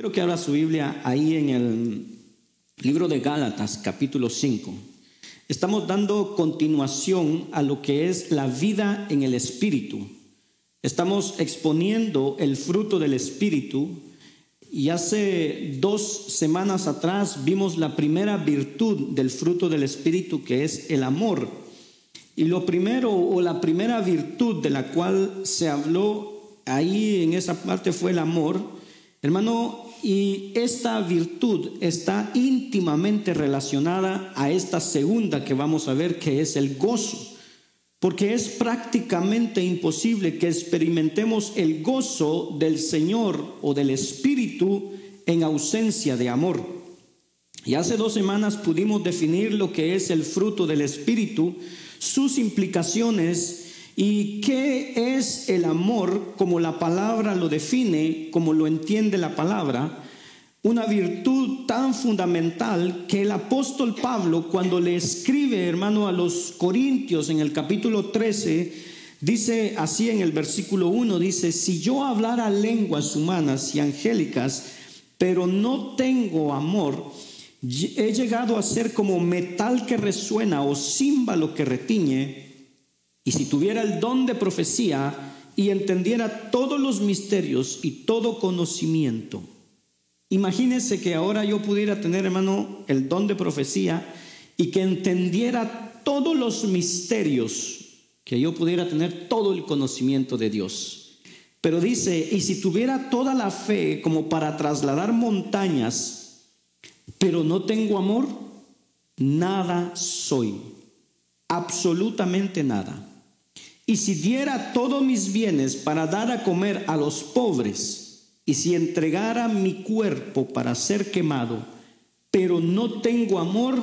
Quiero que abra su Biblia ahí en el libro de Gálatas, capítulo 5. Estamos dando continuación a lo que es la vida en el Espíritu. Estamos exponiendo el fruto del Espíritu y hace dos semanas atrás vimos la primera virtud del fruto del Espíritu que es el amor. Y lo primero o la primera virtud de la cual se habló ahí en esa parte fue el amor. Hermano, y esta virtud está íntimamente relacionada a esta segunda que vamos a ver, que es el gozo. Porque es prácticamente imposible que experimentemos el gozo del Señor o del Espíritu en ausencia de amor. Y hace dos semanas pudimos definir lo que es el fruto del Espíritu, sus implicaciones ¿Y qué es el amor como la palabra lo define, como lo entiende la palabra? Una virtud tan fundamental que el apóstol Pablo cuando le escribe, hermano, a los Corintios en el capítulo 13, dice así en el versículo 1, dice, si yo hablara lenguas humanas y angélicas, pero no tengo amor, he llegado a ser como metal que resuena o címbalo que retiñe y si tuviera el don de profecía y entendiera todos los misterios y todo conocimiento, imagínense que ahora yo pudiera tener, hermano, el don de profecía y que entendiera todos los misterios, que yo pudiera tener todo el conocimiento de Dios. Pero dice, y si tuviera toda la fe como para trasladar montañas, pero no tengo amor, nada soy, absolutamente nada. Y si diera todos mis bienes para dar a comer a los pobres, y si entregara mi cuerpo para ser quemado, pero no tengo amor,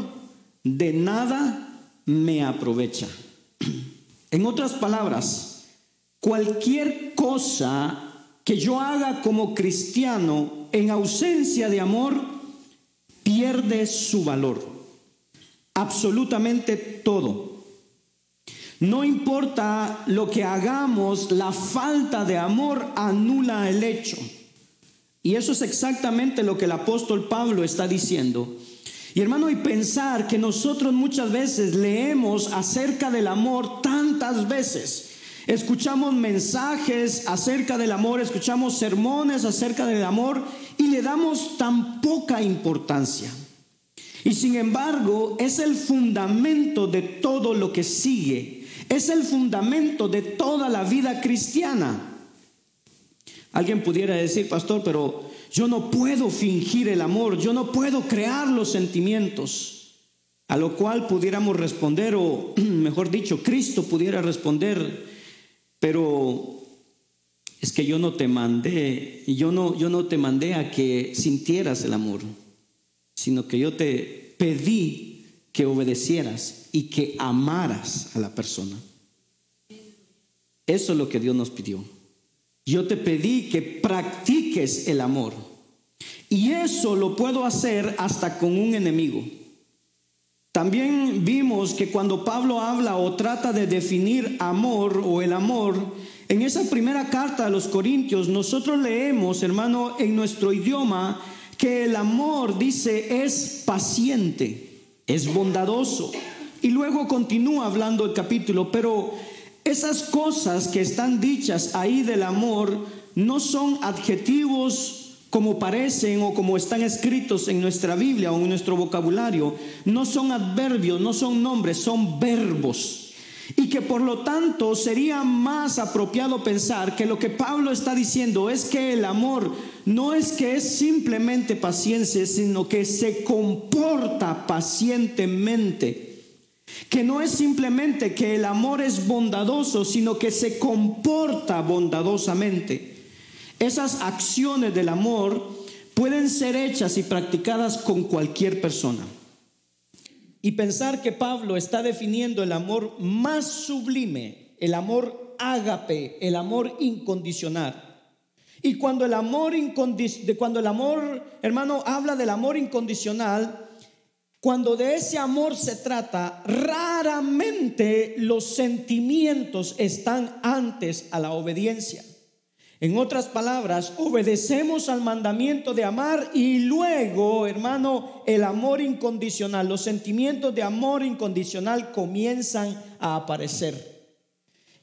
de nada me aprovecha. En otras palabras, cualquier cosa que yo haga como cristiano en ausencia de amor, pierde su valor. Absolutamente todo. No importa lo que hagamos, la falta de amor anula el hecho. Y eso es exactamente lo que el apóstol Pablo está diciendo. Y hermano, y pensar que nosotros muchas veces leemos acerca del amor tantas veces. Escuchamos mensajes acerca del amor, escuchamos sermones acerca del amor y le damos tan poca importancia. Y sin embargo, es el fundamento de todo lo que sigue es el fundamento de toda la vida cristiana. Alguien pudiera decir, pastor, pero yo no puedo fingir el amor, yo no puedo crear los sentimientos. A lo cual pudiéramos responder, o mejor dicho, Cristo pudiera responder, pero es que yo no te mandé, yo no, yo no te mandé a que sintieras el amor, sino que yo te pedí que obedecieras y que amaras a la persona. Eso es lo que Dios nos pidió. Yo te pedí que practiques el amor. Y eso lo puedo hacer hasta con un enemigo. También vimos que cuando Pablo habla o trata de definir amor o el amor, en esa primera carta a los Corintios nosotros leemos, hermano, en nuestro idioma, que el amor, dice, es paciente es bondadoso. Y luego continúa hablando el capítulo, pero esas cosas que están dichas ahí del amor no son adjetivos como parecen o como están escritos en nuestra Biblia o en nuestro vocabulario. No son adverbios, no son nombres, son verbos. Y que por lo tanto sería más apropiado pensar que lo que Pablo está diciendo es que el amor no es que es simplemente paciencia, sino que se comporta pacientemente. Que no es simplemente que el amor es bondadoso, sino que se comporta bondadosamente. Esas acciones del amor pueden ser hechas y practicadas con cualquier persona. Y pensar que Pablo está definiendo el amor más sublime, el amor ágape, el amor incondicional. Y cuando el amor cuando el amor, hermano, habla del amor incondicional, cuando de ese amor se trata, raramente los sentimientos están antes a la obediencia. En otras palabras, obedecemos al mandamiento de amar y luego, hermano, el amor incondicional, los sentimientos de amor incondicional comienzan a aparecer.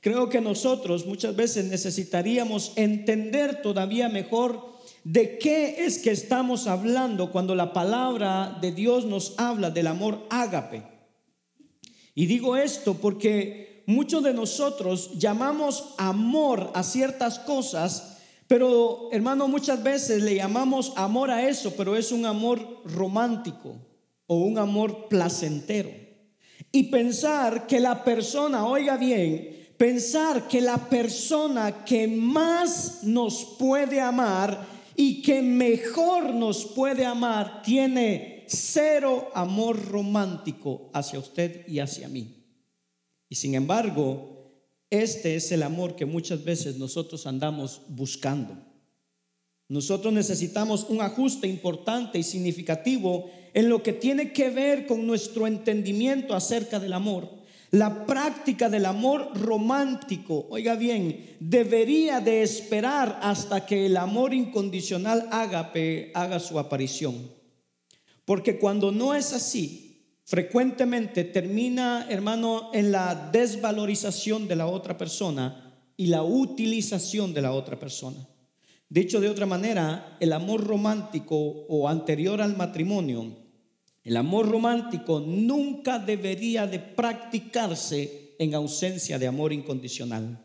Creo que nosotros muchas veces necesitaríamos entender todavía mejor de qué es que estamos hablando cuando la palabra de Dios nos habla del amor ágape. Y digo esto porque muchos de nosotros llamamos amor a ciertas cosas, pero hermano, muchas veces le llamamos amor a eso, pero es un amor romántico o un amor placentero. Y pensar que la persona, oiga bien, pensar que la persona que más nos puede amar y que mejor nos puede amar tiene cero amor romántico hacia usted y hacia mí. Y sin embargo, este es el amor que muchas veces nosotros andamos buscando. Nosotros necesitamos un ajuste importante y significativo en lo que tiene que ver con nuestro entendimiento acerca del amor. La práctica del amor romántico, oiga bien, debería de esperar hasta que el amor incondicional haga su aparición. Porque cuando no es así, frecuentemente termina, hermano, en la desvalorización de la otra persona y la utilización de la otra persona. Dicho de otra manera, el amor romántico o anterior al matrimonio, el amor romántico nunca debería de practicarse en ausencia de amor incondicional.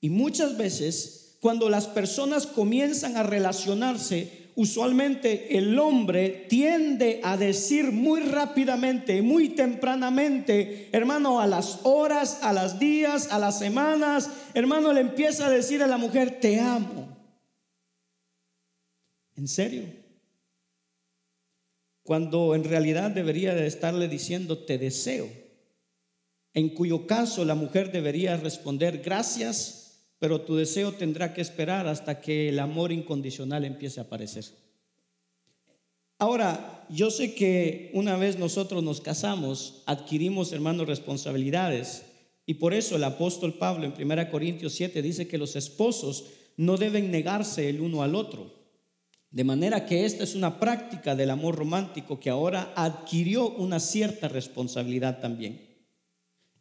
Y muchas veces, cuando las personas comienzan a relacionarse usualmente el hombre tiende a decir muy rápidamente, muy tempranamente, hermano, a las horas, a las días, a las semanas, hermano, le empieza a decir a la mujer, te amo. ¿En serio? Cuando en realidad debería de estarle diciendo, te deseo. En cuyo caso la mujer debería responder, gracias, pero tu deseo tendrá que esperar hasta que el amor incondicional empiece a aparecer. Ahora, yo sé que una vez nosotros nos casamos, adquirimos, hermanos, responsabilidades. Y por eso el apóstol Pablo en 1 Corintios 7 dice que los esposos no deben negarse el uno al otro. De manera que esta es una práctica del amor romántico que ahora adquirió una cierta responsabilidad también.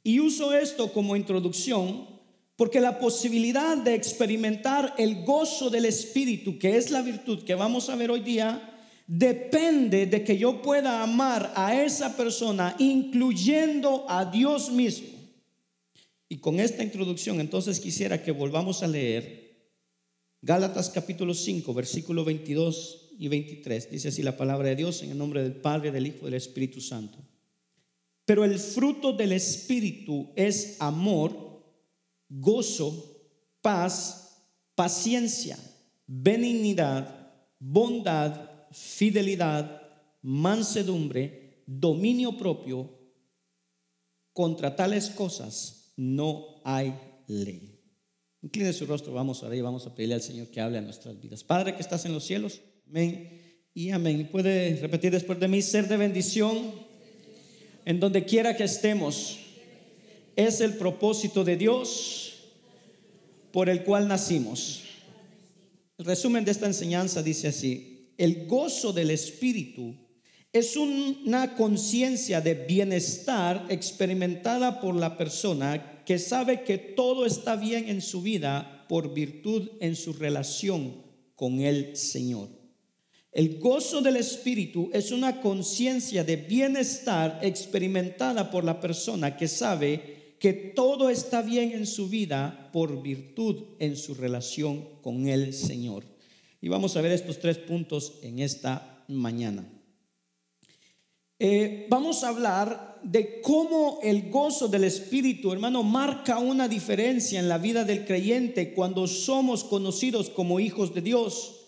Y uso esto como introducción porque la posibilidad de experimentar el gozo del Espíritu, que es la virtud que vamos a ver hoy día, depende de que yo pueda amar a esa persona, incluyendo a Dios mismo. Y con esta introducción, entonces quisiera que volvamos a leer Gálatas capítulo 5, versículo 22 y 23. Dice así la palabra de Dios en el nombre del Padre, del Hijo y del Espíritu Santo. Pero el fruto del Espíritu es amor gozo, paz, paciencia, benignidad, bondad, fidelidad, mansedumbre, dominio propio. Contra tales cosas no hay ley. Incline su rostro, vamos a ver, vamos a pedirle al Señor que hable a nuestras vidas. Padre que estás en los cielos, amén y amén. Puede repetir después de mí, ser de bendición en donde quiera que estemos es el propósito de Dios por el cual nacimos. El resumen de esta enseñanza dice así, el gozo del Espíritu es una conciencia de bienestar experimentada por la persona que sabe que todo está bien en su vida por virtud en su relación con el Señor. El gozo del Espíritu es una conciencia de bienestar experimentada por la persona que sabe que todo está bien en su vida por virtud en su relación con el Señor. Y vamos a ver estos tres puntos en esta mañana. Eh, vamos a hablar de cómo el gozo del Espíritu, hermano, marca una diferencia en la vida del creyente cuando somos conocidos como hijos de Dios.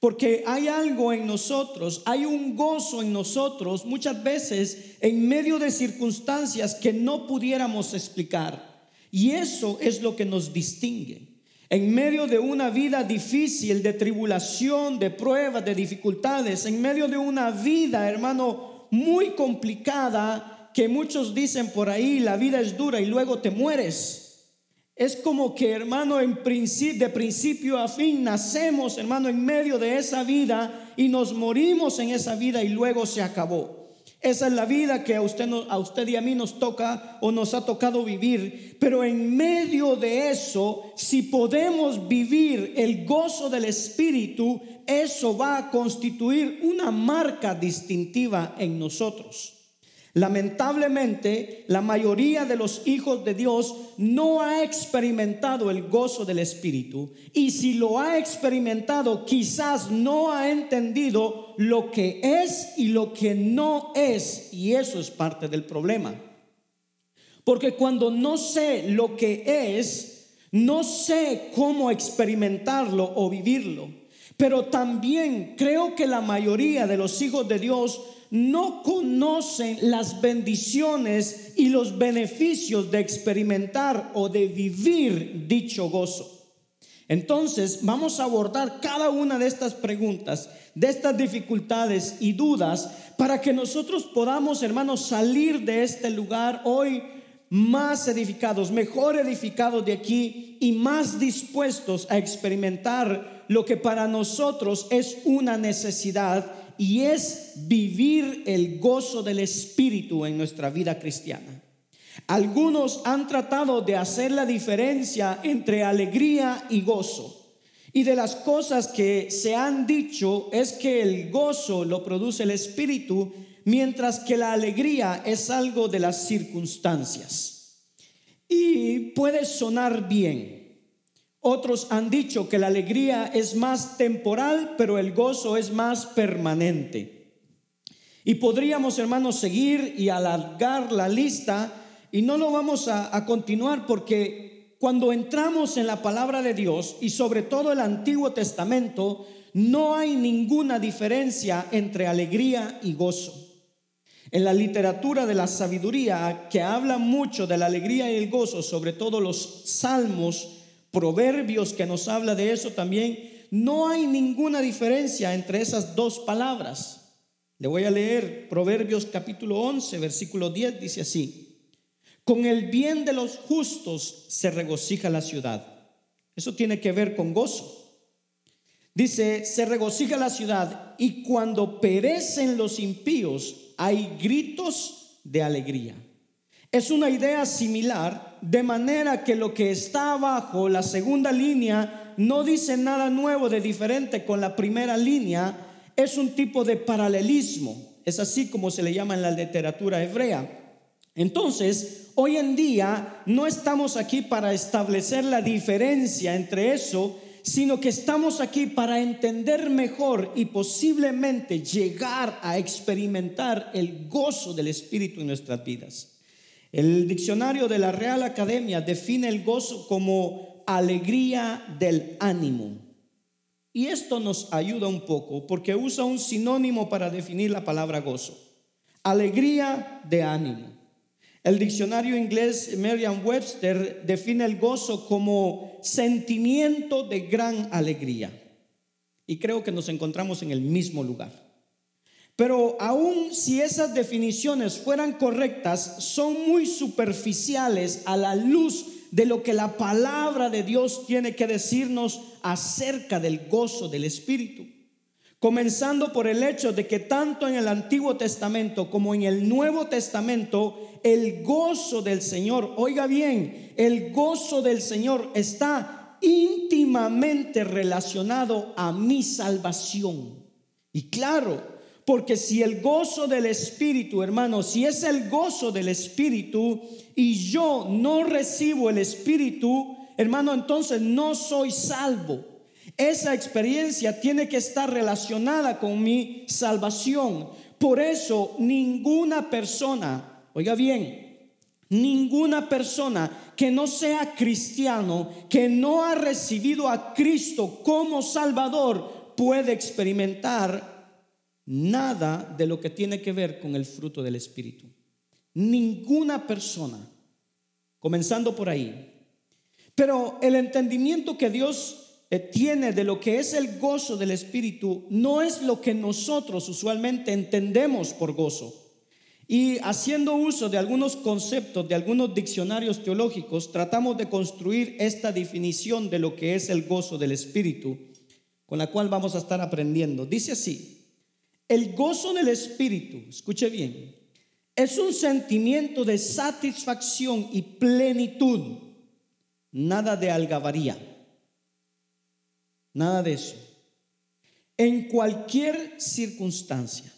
Porque hay algo en nosotros, hay un gozo en nosotros muchas veces en medio de circunstancias que no pudiéramos explicar. Y eso es lo que nos distingue. En medio de una vida difícil, de tribulación, de pruebas, de dificultades, en medio de una vida, hermano, muy complicada, que muchos dicen por ahí, la vida es dura y luego te mueres. Es como que, hermano, en principio, de principio a fin nacemos, hermano, en medio de esa vida y nos morimos en esa vida y luego se acabó. Esa es la vida que a usted, a usted y a mí nos toca o nos ha tocado vivir. Pero en medio de eso, si podemos vivir el gozo del Espíritu, eso va a constituir una marca distintiva en nosotros. Lamentablemente, la mayoría de los hijos de Dios no ha experimentado el gozo del Espíritu y si lo ha experimentado, quizás no ha entendido lo que es y lo que no es y eso es parte del problema. Porque cuando no sé lo que es, no sé cómo experimentarlo o vivirlo. Pero también creo que la mayoría de los hijos de Dios no conocen las bendiciones y los beneficios de experimentar o de vivir dicho gozo. Entonces vamos a abordar cada una de estas preguntas, de estas dificultades y dudas, para que nosotros podamos, hermanos, salir de este lugar hoy más edificados, mejor edificados de aquí y más dispuestos a experimentar lo que para nosotros es una necesidad y es vivir el gozo del Espíritu en nuestra vida cristiana. Algunos han tratado de hacer la diferencia entre alegría y gozo. Y de las cosas que se han dicho es que el gozo lo produce el Espíritu, mientras que la alegría es algo de las circunstancias. Y puede sonar bien, otros han dicho que la alegría es más temporal, pero el gozo es más permanente. Y podríamos, hermanos, seguir y alargar la lista y no lo vamos a, a, continuar porque cuando entramos en la palabra de Dios y sobre todo el Antiguo Testamento, no hay ninguna diferencia entre alegría y gozo. En la literatura de la sabiduría, que habla mucho de la alegría y el gozo, sobre todo los salmos, Proverbios que nos habla de eso también, no hay ninguna diferencia entre esas dos palabras. Le voy a leer Proverbios capítulo 11, versículo 10, dice así, con el bien de los justos se regocija la ciudad. Eso tiene que ver con gozo. Dice, se regocija la ciudad y cuando perecen los impíos hay gritos de alegría. Es una idea similar, de manera que lo que está abajo, la segunda línea, no dice nada nuevo de diferente con la primera línea, es un tipo de paralelismo, es así como se le llama en la literatura hebrea. Entonces, hoy en día no estamos aquí para establecer la diferencia entre eso, sino que estamos aquí para entender mejor y posiblemente llegar a experimentar el gozo del Espíritu en nuestras vidas. El diccionario de la Real Academia define el gozo como alegría del ánimo. Y esto nos ayuda un poco porque usa un sinónimo para definir la palabra gozo. Alegría de ánimo. El diccionario inglés Merriam-Webster define el gozo como sentimiento de gran alegría. Y creo que nos encontramos en el mismo lugar. Pero aun si esas definiciones fueran correctas, son muy superficiales a la luz de lo que la palabra de Dios tiene que decirnos acerca del gozo del Espíritu. Comenzando por el hecho de que tanto en el Antiguo Testamento como en el Nuevo Testamento, el gozo del Señor, oiga bien, el gozo del Señor está íntimamente relacionado a mi salvación. Y claro, porque si el gozo del Espíritu, hermano, si es el gozo del Espíritu y yo no recibo el Espíritu, hermano, entonces no soy salvo. Esa experiencia tiene que estar relacionada con mi salvación. Por eso ninguna persona, oiga bien, ninguna persona que no sea cristiano, que no ha recibido a Cristo como Salvador, puede experimentar nada de lo que tiene que ver con el fruto del Espíritu. Ninguna persona, comenzando por ahí. Pero el entendimiento que Dios eh, tiene de lo que es el gozo del Espíritu no es lo que nosotros usualmente entendemos por gozo. Y haciendo uso de algunos conceptos, de algunos diccionarios teológicos, tratamos de construir esta definición de lo que es el gozo del Espíritu, con la cual vamos a estar aprendiendo. Dice así, el gozo del Espíritu, escuche bien, es un sentimiento de satisfacción y plenitud, nada de algabaría, nada de eso, en cualquier circunstancia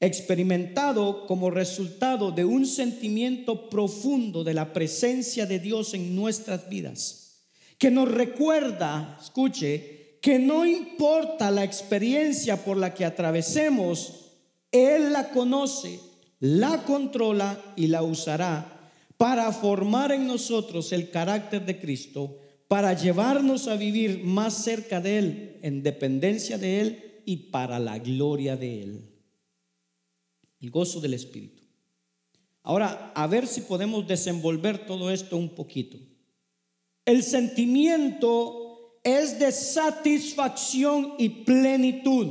experimentado como resultado de un sentimiento profundo de la presencia de Dios en nuestras vidas, que nos recuerda, escuche, que no importa la experiencia por la que atravesemos, Él la conoce, la controla y la usará para formar en nosotros el carácter de Cristo, para llevarnos a vivir más cerca de Él, en dependencia de Él y para la gloria de Él el gozo del Espíritu. Ahora, a ver si podemos desenvolver todo esto un poquito. El sentimiento es de satisfacción y plenitud.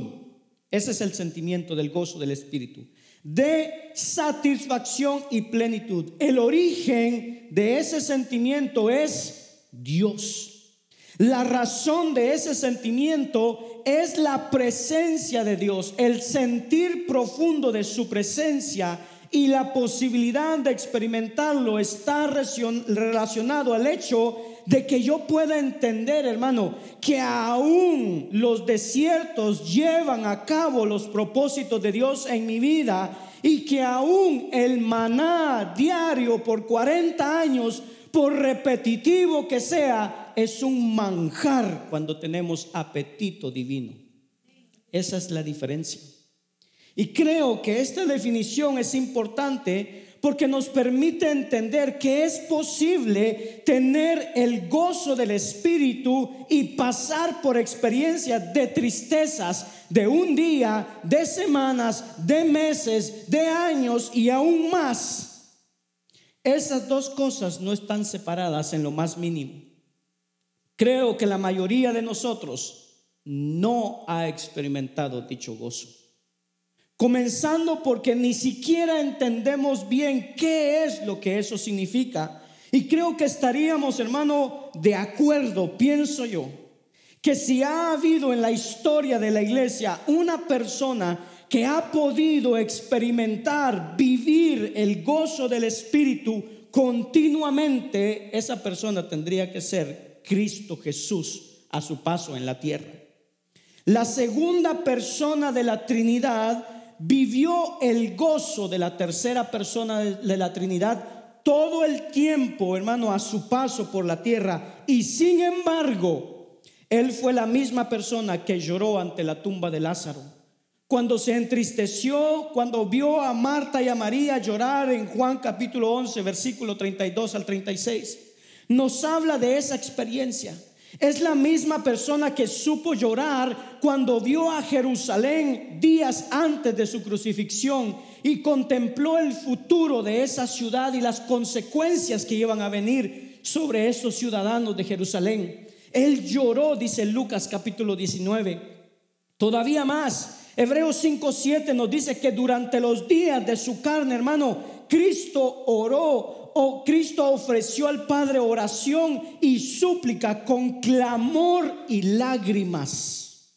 Ese es el sentimiento del gozo del Espíritu. De satisfacción y plenitud. El origen de ese sentimiento es Dios. La razón de ese sentimiento es la presencia de Dios, el sentir profundo de su presencia y la posibilidad de experimentarlo está relacionado al hecho de que yo pueda entender, hermano, que aún los desiertos llevan a cabo los propósitos de Dios en mi vida y que aún el maná diario por 40 años, por repetitivo que sea, es un manjar cuando tenemos apetito divino. Esa es la diferencia. Y creo que esta definición es importante porque nos permite entender que es posible tener el gozo del Espíritu y pasar por experiencias de tristezas de un día, de semanas, de meses, de años y aún más. Esas dos cosas no están separadas en lo más mínimo. Creo que la mayoría de nosotros no ha experimentado dicho gozo. Comenzando porque ni siquiera entendemos bien qué es lo que eso significa. Y creo que estaríamos, hermano, de acuerdo, pienso yo, que si ha habido en la historia de la iglesia una persona que ha podido experimentar, vivir el gozo del Espíritu continuamente, esa persona tendría que ser Cristo Jesús a su paso en la tierra. La segunda persona de la Trinidad vivió el gozo de la tercera persona de la Trinidad todo el tiempo, hermano, a su paso por la tierra. Y sin embargo, él fue la misma persona que lloró ante la tumba de Lázaro. Cuando se entristeció, cuando vio a Marta y a María llorar en Juan capítulo 11, versículo 32 al 36 nos habla de esa experiencia. Es la misma persona que supo llorar cuando vio a Jerusalén días antes de su crucifixión y contempló el futuro de esa ciudad y las consecuencias que iban a venir sobre esos ciudadanos de Jerusalén. Él lloró, dice Lucas capítulo 19. Todavía más, Hebreos 5:7 nos dice que durante los días de su carne, hermano, Cristo oró oh, Cristo ofreció al Padre oración y súplica con clamor y lágrimas.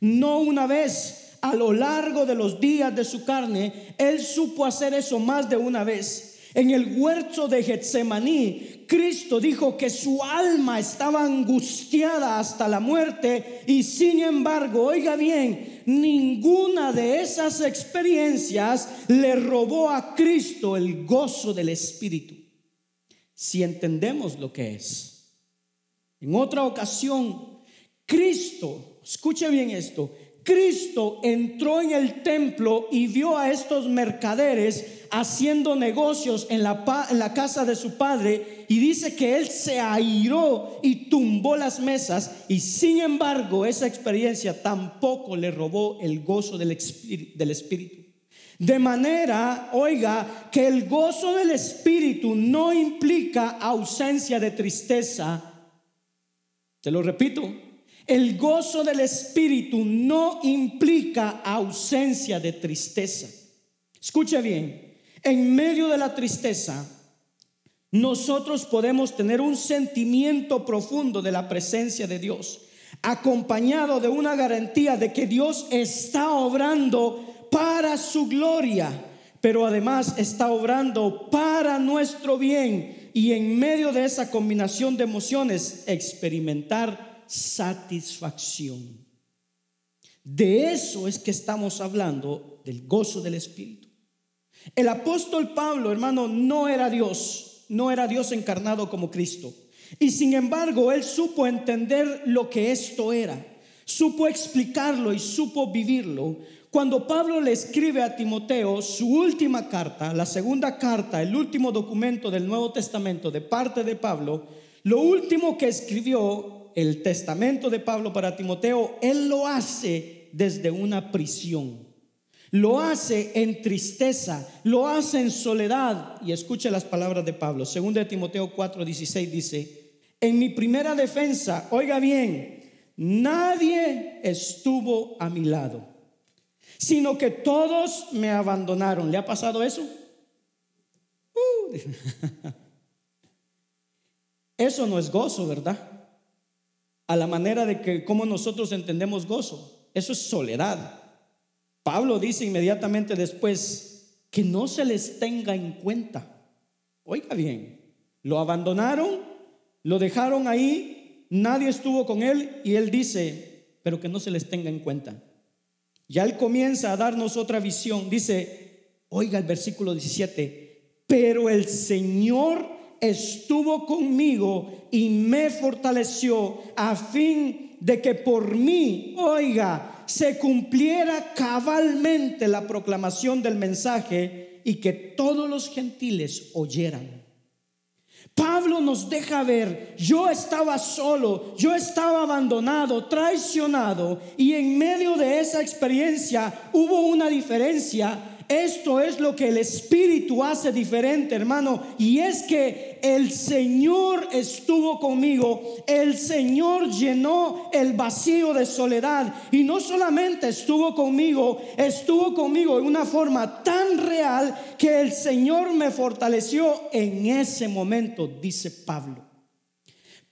No una vez a lo largo de los días de su carne, Él supo hacer eso más de una vez. En el huerto de Getsemaní, Cristo dijo que su alma estaba angustiada hasta la muerte y sin embargo, oiga bien, ninguna de esas experiencias le robó a Cristo el gozo del Espíritu. Si entendemos lo que es. En otra ocasión, Cristo, escuche bien esto, Cristo entró en el templo y vio a estos mercaderes haciendo negocios en la, casa de su padre y dice que él se airó y tumbó las mesas y sin embargo esa experiencia tampoco le robó el gozo del del espíritu. De manera, oiga, que el gozo del espíritu no implica ausencia de tristeza. Te lo repito, el gozo del espíritu no implica ausencia de tristeza. Escuche bien, En medio de la tristeza, nosotros podemos tener un sentimiento profundo de la presencia de Dios, acompañado de una garantía de que Dios está obrando para su gloria, pero además está obrando para nuestro bien y en medio de esa combinación de emociones experimentar satisfacción. De eso es que estamos hablando, del gozo del Espíritu. El apóstol Pablo, hermano, no era Dios, no era Dios encarnado como Cristo. Y sin embargo, él supo entender lo que esto era, supo explicarlo y supo vivirlo. Cuando Pablo le escribe a Timoteo su última carta, la segunda carta, el último documento del Nuevo Testamento de parte de Pablo, lo último que escribió, el testamento de Pablo para Timoteo, él lo hace desde una prisión. Lo hace en tristeza, lo hace en soledad. Y escuche las palabras de Pablo. Según de Timoteo 4:16 dice, en mi primera defensa, oiga bien, nadie estuvo a mi lado, sino que todos me abandonaron. ¿Le ha pasado eso? Uh. Eso no es gozo, ¿verdad? A la manera de que como nosotros entendemos gozo. Eso es soledad. Pablo dice inmediatamente después que no se les tenga en cuenta. Oiga bien, lo abandonaron, lo dejaron ahí, nadie estuvo con él y él dice, pero que no se les tenga en cuenta. Ya él comienza a darnos otra visión. Dice, oiga el versículo 17, pero el Señor estuvo conmigo y me fortaleció a fin de que por mí, oiga, se cumpliera cabalmente la proclamación del mensaje y que todos los gentiles oyeran. Pablo nos deja ver, yo estaba solo, yo estaba abandonado, traicionado, y en medio de esa experiencia hubo una diferencia esto es lo que el Espíritu hace diferente, hermano. Y es que el Señor estuvo conmigo. El Señor llenó el vacío de soledad. Y no solamente estuvo conmigo, estuvo conmigo en una forma tan real que el Señor me fortaleció en ese momento, dice Pablo.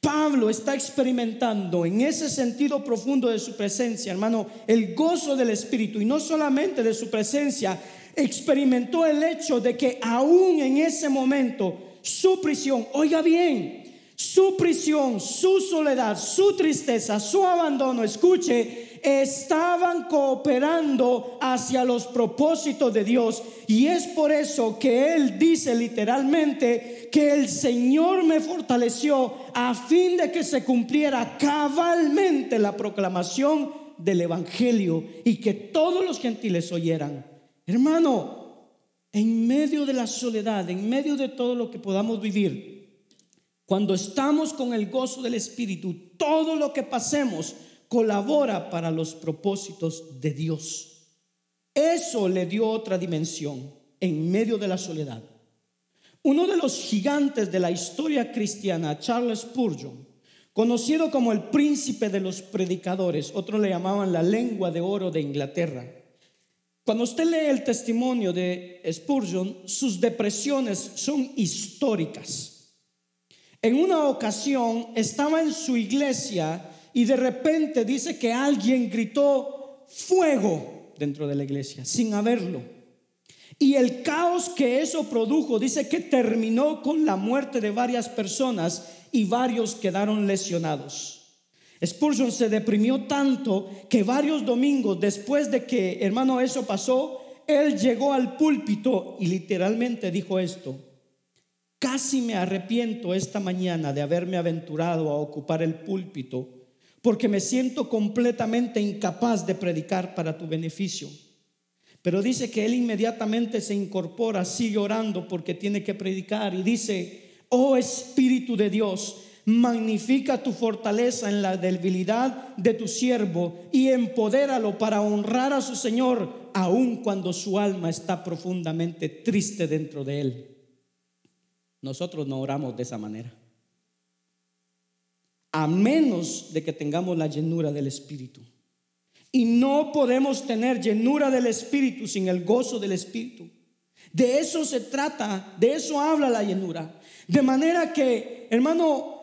Pablo está experimentando en ese sentido profundo de su presencia, hermano, el gozo del Espíritu y no solamente de su presencia, experimentó el hecho de que aún en ese momento su prisión, oiga bien, su prisión, su soledad, su tristeza, su abandono, escuche, estaban cooperando hacia los propósitos de Dios. Y es por eso que Él dice literalmente que el Señor me fortaleció a fin de que se cumpliera cabalmente la proclamación del Evangelio y que todos los gentiles oyeran. Hermano, en medio de la soledad, en medio de todo lo que podamos vivir, cuando estamos con el gozo del Espíritu, todo lo que pasemos colabora para los propósitos de Dios. Eso le dio otra dimensión en medio de la soledad. Uno de los gigantes de la historia cristiana, Charles Spurgeon, conocido como el príncipe de los predicadores, otros le llamaban la lengua de oro de Inglaterra, cuando usted lee el testimonio de Spurgeon, sus depresiones son históricas. En una ocasión estaba en su iglesia y de repente dice que alguien gritó fuego dentro de la iglesia sin haberlo. Y el caos que eso produjo dice que terminó con la muerte de varias personas y varios quedaron lesionados. Spurgeon se deprimió tanto que varios domingos después de que, hermano, eso pasó, él llegó al púlpito y literalmente dijo esto. Casi me arrepiento esta mañana de haberme aventurado a ocupar el púlpito porque me siento completamente incapaz de predicar para tu beneficio. Pero dice que él inmediatamente se incorpora, sigue orando porque tiene que predicar y dice, oh Espíritu de Dios, Magnifica tu fortaleza en la debilidad de tu siervo y empodéralo para honrar a su Señor, aun cuando su alma está profundamente triste dentro de él. Nosotros no oramos de esa manera. A menos de que tengamos la llenura del Espíritu. Y no podemos tener llenura del Espíritu sin el gozo del Espíritu. De eso se trata, de eso habla la llenura. De manera que, hermano,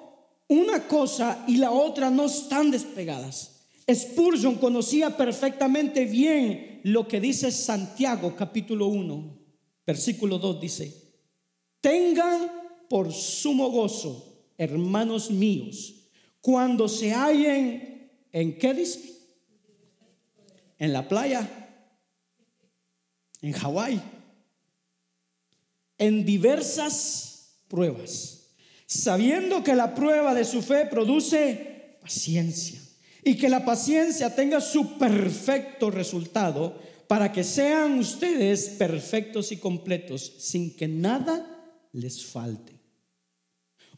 una cosa y la otra no están despegadas. Spurgeon conocía perfectamente bien lo que dice Santiago capítulo 1, versículo 2 dice, tengan por sumo gozo, hermanos míos, cuando se hallen en qué dice? En la playa, en Hawái, en diversas pruebas, sabiendo que la prueba de su fe produce paciencia y que la paciencia tenga su perfecto resultado para que sean ustedes perfectos y completos sin que nada les falte.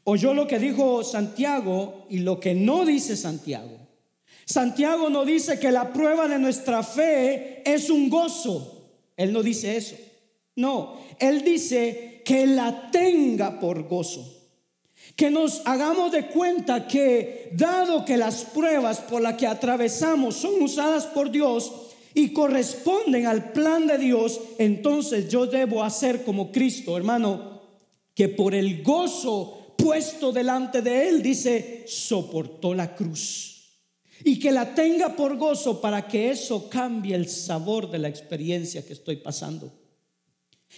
Oyó lo que dijo Santiago y lo que no dice Santiago. Santiago no dice que la prueba de nuestra fe es un gozo. Él no dice eso. No, él dice que la tenga por gozo. Que nos hagamos de cuenta que dado que las pruebas por las que atravesamos son usadas por Dios y corresponden al plan de Dios, entonces yo debo hacer como Cristo, hermano, que por el gozo puesto delante de él, dice, soportó la cruz. Y que la tenga por gozo para que eso cambie el sabor de la experiencia que estoy pasando.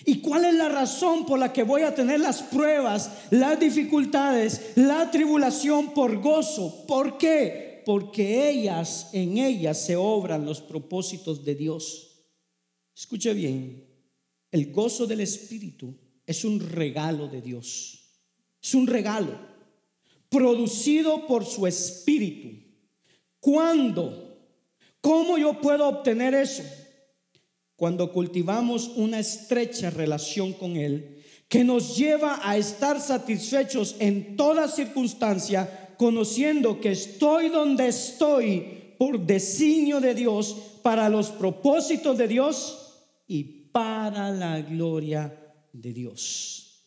¿Y cuál es la razón por la que voy a tener las pruebas, las dificultades, la tribulación por gozo? ¿Por qué? Porque ellas, en ellas se obran los propósitos de Dios. Escuche bien, el gozo del Espíritu es un regalo de Dios. Es un regalo producido por su Espíritu. ¿Cuándo? ¿Cómo yo puedo obtener eso? Cuando cultivamos una estrecha relación con Él que nos lleva a estar satisfechos en toda circunstancia, conociendo que estoy donde estoy por designio de Dios, para los propósitos de Dios y para la gloria de Dios.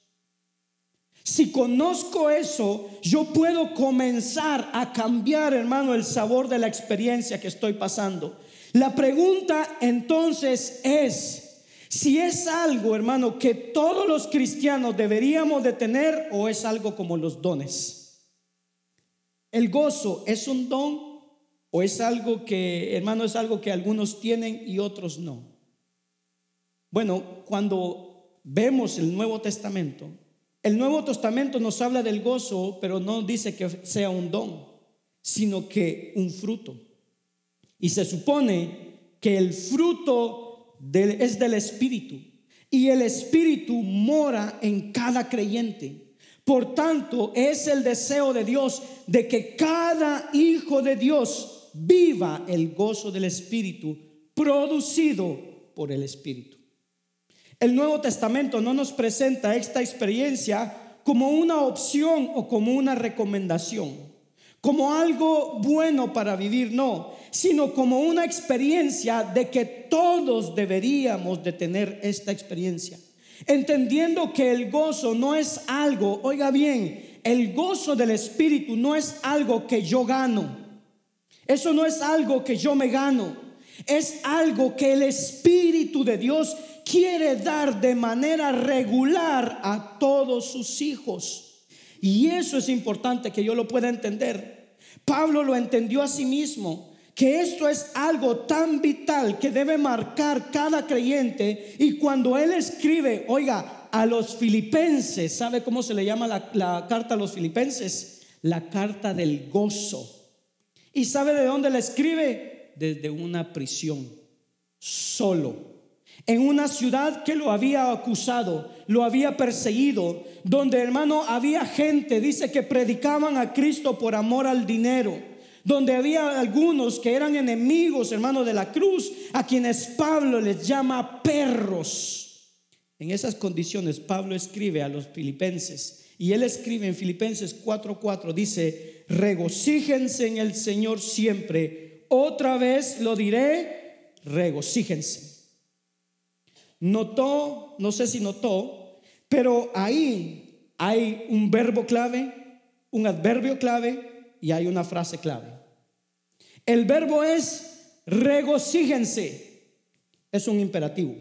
Si conozco eso, yo puedo comenzar a cambiar, hermano, el sabor de la experiencia que estoy pasando. La pregunta entonces es, si es algo, hermano, que todos los cristianos deberíamos de tener o es algo como los dones. El gozo es un don o es algo que, hermano, es algo que algunos tienen y otros no. Bueno, cuando vemos el Nuevo Testamento, el Nuevo Testamento nos habla del gozo, pero no dice que sea un don, sino que un fruto. Y se supone que el fruto es del Espíritu y el Espíritu mora en cada creyente. Por tanto, es el deseo de Dios de que cada hijo de Dios viva el gozo del Espíritu producido por el Espíritu. El Nuevo Testamento no nos presenta esta experiencia como una opción o como una recomendación como algo bueno para vivir, no, sino como una experiencia de que todos deberíamos de tener esta experiencia. Entendiendo que el gozo no es algo, oiga bien, el gozo del Espíritu no es algo que yo gano. Eso no es algo que yo me gano. Es algo que el Espíritu de Dios quiere dar de manera regular a todos sus hijos. Y eso es importante que yo lo pueda entender. Pablo lo entendió a sí mismo, que esto es algo tan vital que debe marcar cada creyente. Y cuando él escribe, oiga, a los filipenses, ¿sabe cómo se le llama la, carta a los filipenses? La carta del gozo. ¿Y sabe de dónde la escribe? Desde una prisión, solo en una ciudad que lo había acusado, lo había perseguido, donde hermano había gente, dice que predicaban a Cristo por amor al dinero, donde había algunos que eran enemigos, hermano, de la cruz, a quienes Pablo les llama perros. En esas condiciones Pablo escribe a los filipenses y él escribe en Filipenses 4:4, dice, regocíjense en el Señor siempre. Otra vez lo diré, regocíjense. Notó, no sé si notó, pero ahí hay un verbo clave, un adverbio clave y hay una frase clave. El verbo es regocíjense, es un imperativo.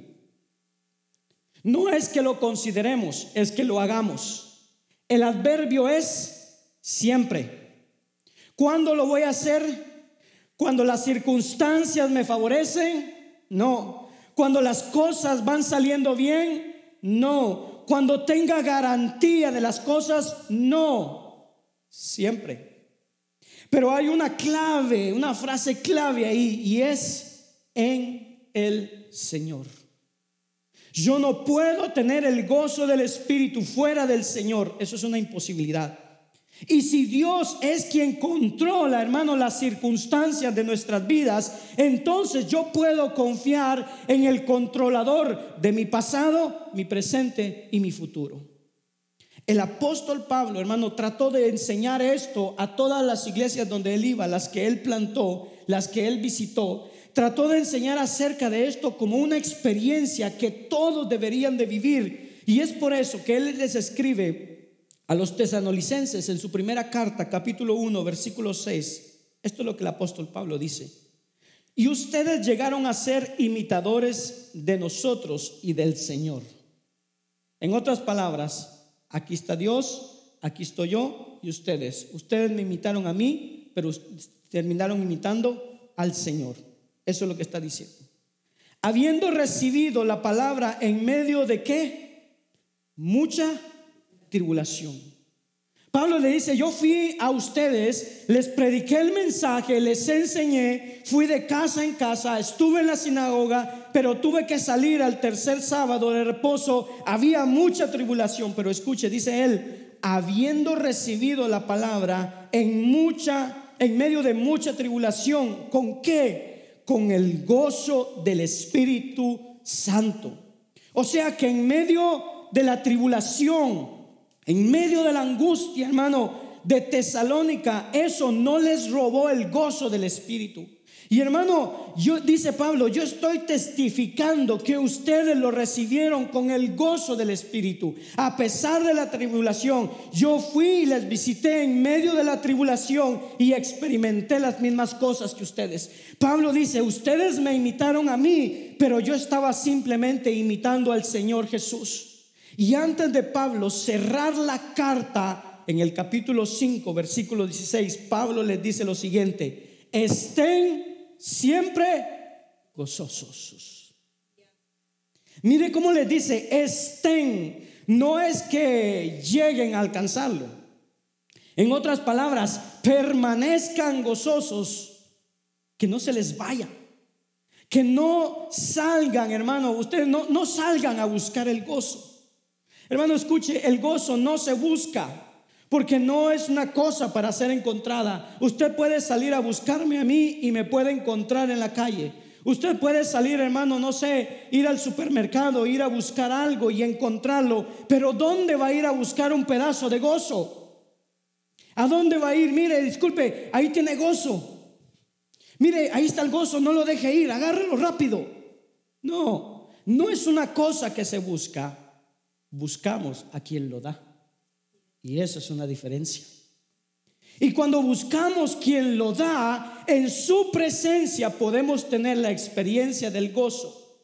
No es que lo consideremos, es que lo hagamos. El adverbio es siempre. ¿Cuándo lo voy a hacer? Cuando las circunstancias me favorecen, no. Cuando las cosas van saliendo bien, no. Cuando tenga garantía de las cosas, no. Siempre. Pero hay una clave, una frase clave ahí y es en el Señor. Yo no puedo tener el gozo del Espíritu fuera del Señor. Eso es una imposibilidad. Y si Dios es quien controla, hermano, las circunstancias de nuestras vidas, entonces yo puedo confiar en el controlador de mi pasado, mi presente y mi futuro. El apóstol Pablo, hermano, trató de enseñar esto a todas las iglesias donde él iba, las que él plantó, las que él visitó. Trató de enseñar acerca de esto como una experiencia que todos deberían de vivir. Y es por eso que él les escribe a los tesanolicenses en su primera carta, capítulo 1, versículo 6. Esto es lo que el apóstol Pablo dice. Y ustedes llegaron a ser imitadores de nosotros y del Señor. En otras palabras, aquí está Dios, aquí estoy yo y ustedes. Ustedes me imitaron a mí, pero terminaron imitando al Señor. Eso es lo que está diciendo. Habiendo recibido la palabra en medio de qué? Mucha tribulación. Pablo le dice, yo fui a ustedes, les prediqué el mensaje, les enseñé, fui de casa en casa, estuve en la sinagoga, pero tuve que salir al tercer sábado de reposo, había mucha tribulación, pero escuche, dice él, habiendo recibido la palabra en mucha en medio de mucha tribulación, ¿con qué? Con el gozo del Espíritu Santo. O sea que en medio de la tribulación, en medio de la angustia, hermano, de Tesalónica, eso no les robó el gozo del Espíritu. Y hermano, yo dice Pablo, yo estoy testificando que ustedes lo recibieron con el gozo del Espíritu. A pesar de la tribulación, yo fui y les visité en medio de la tribulación y experimenté las mismas cosas que ustedes. Pablo dice, ustedes me imitaron a mí, pero yo estaba simplemente imitando al Señor Jesús. Y antes de Pablo cerrar la carta en el capítulo 5, versículo 16, Pablo les dice lo siguiente, estén siempre gozosos. Mire cómo les dice, estén, no es que lleguen a alcanzarlo. En otras palabras, permanezcan gozosos, que no se les vaya. Que no salgan, hermano, ustedes no, no salgan a buscar el gozo. Hermano, escuche, el gozo no se busca. Porque no es una cosa para ser encontrada. Usted puede salir a buscarme a mí y me puede encontrar en la calle. Usted puede salir, hermano, no sé, ir al supermercado, ir a buscar algo y encontrarlo. Pero ¿dónde va a ir a buscar un pedazo de gozo? ¿A dónde va a ir? Mire, disculpe, ahí tiene gozo. Mire, ahí está el gozo, no lo deje ir, agárrelo rápido. No, no es una cosa que se busca buscamos a quien lo da. Y esa es una diferencia. Y cuando buscamos quien lo da, en su presencia podemos tener la experiencia del gozo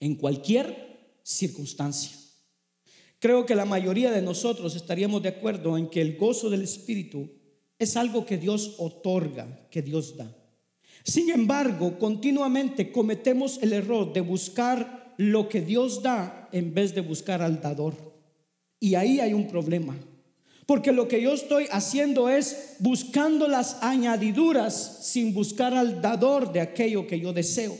en cualquier circunstancia. Creo que la mayoría de nosotros estaríamos de acuerdo en que el gozo del Espíritu es algo que Dios otorga, que Dios da. Sin embargo, continuamente cometemos el error de buscar lo que Dios da en vez de buscar al dador. Y ahí hay un problema. Porque lo que yo estoy haciendo es buscando las añadiduras sin buscar al dador de aquello que yo deseo.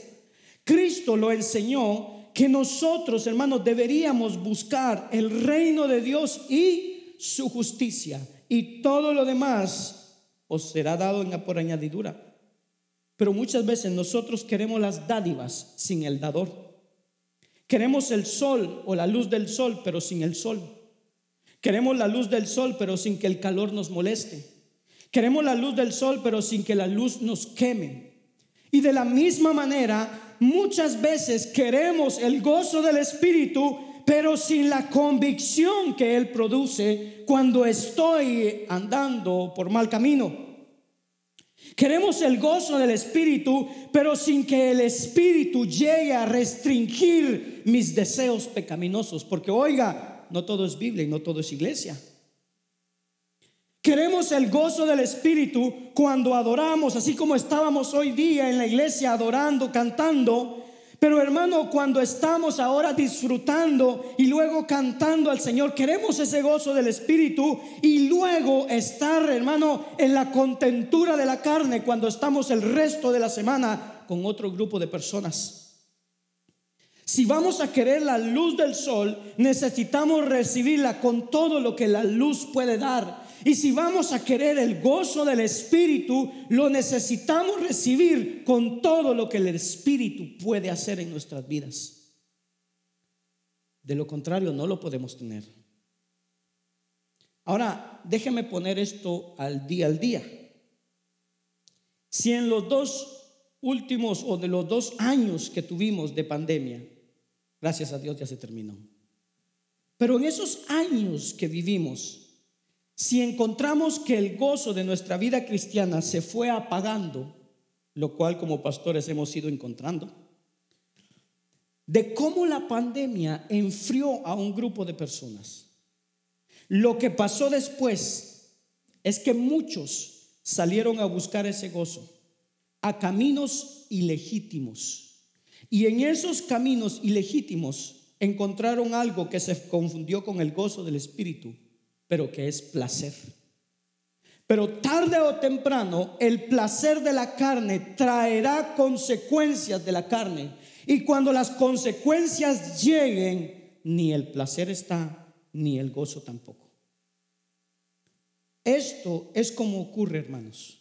Cristo lo enseñó que nosotros, hermanos, deberíamos buscar el reino de Dios y su justicia. Y todo lo demás os será dado por añadidura. Pero muchas veces nosotros queremos las dádivas sin el dador. Queremos el sol o la luz del sol, pero sin el sol. Queremos la luz del sol, pero sin que el calor nos moleste. Queremos la luz del sol, pero sin que la luz nos queme. Y de la misma manera, muchas veces queremos el gozo del Espíritu, pero sin la convicción que Él produce cuando estoy andando por mal camino. Queremos el gozo del Espíritu, pero sin que el Espíritu llegue a restringir mis deseos pecaminosos. Porque oiga, no todo es Biblia y no todo es iglesia. Queremos el gozo del Espíritu cuando adoramos, así como estábamos hoy día en la iglesia adorando, cantando. Pero hermano, cuando estamos ahora disfrutando y luego cantando al Señor, queremos ese gozo del Espíritu y luego estar, hermano, en la contentura de la carne cuando estamos el resto de la semana con otro grupo de personas. Si vamos a querer la luz del sol, necesitamos recibirla con todo lo que la luz puede dar. Y si vamos a querer el gozo del Espíritu, lo necesitamos recibir con todo lo que el Espíritu puede hacer en nuestras vidas. De lo contrario, no lo podemos tener. Ahora, déjeme poner esto al día al día. Si en los dos últimos o de los dos años que tuvimos de pandemia, gracias a Dios ya se terminó. Pero en esos años que vivimos, si encontramos que el gozo de nuestra vida cristiana se fue apagando, lo cual como pastores hemos ido encontrando, de cómo la pandemia enfrió a un grupo de personas. Lo que pasó después es que muchos salieron a buscar ese gozo a caminos ilegítimos. Y en esos caminos ilegítimos encontraron algo que se confundió con el gozo del Espíritu pero que es placer. Pero tarde o temprano el placer de la carne traerá consecuencias de la carne. Y cuando las consecuencias lleguen, ni el placer está, ni el gozo tampoco. Esto es como ocurre, hermanos.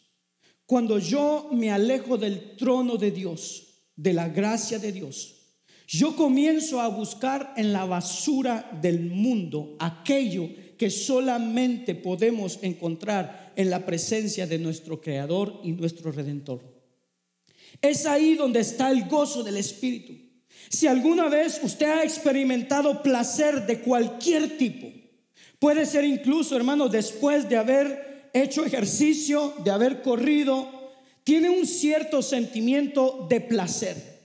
Cuando yo me alejo del trono de Dios, de la gracia de Dios, yo comienzo a buscar en la basura del mundo aquello que solamente podemos encontrar en la presencia de nuestro Creador y nuestro Redentor. Es ahí donde está el gozo del Espíritu. Si alguna vez usted ha experimentado placer de cualquier tipo, puede ser incluso, hermano, después de haber hecho ejercicio, de haber corrido, tiene un cierto sentimiento de placer.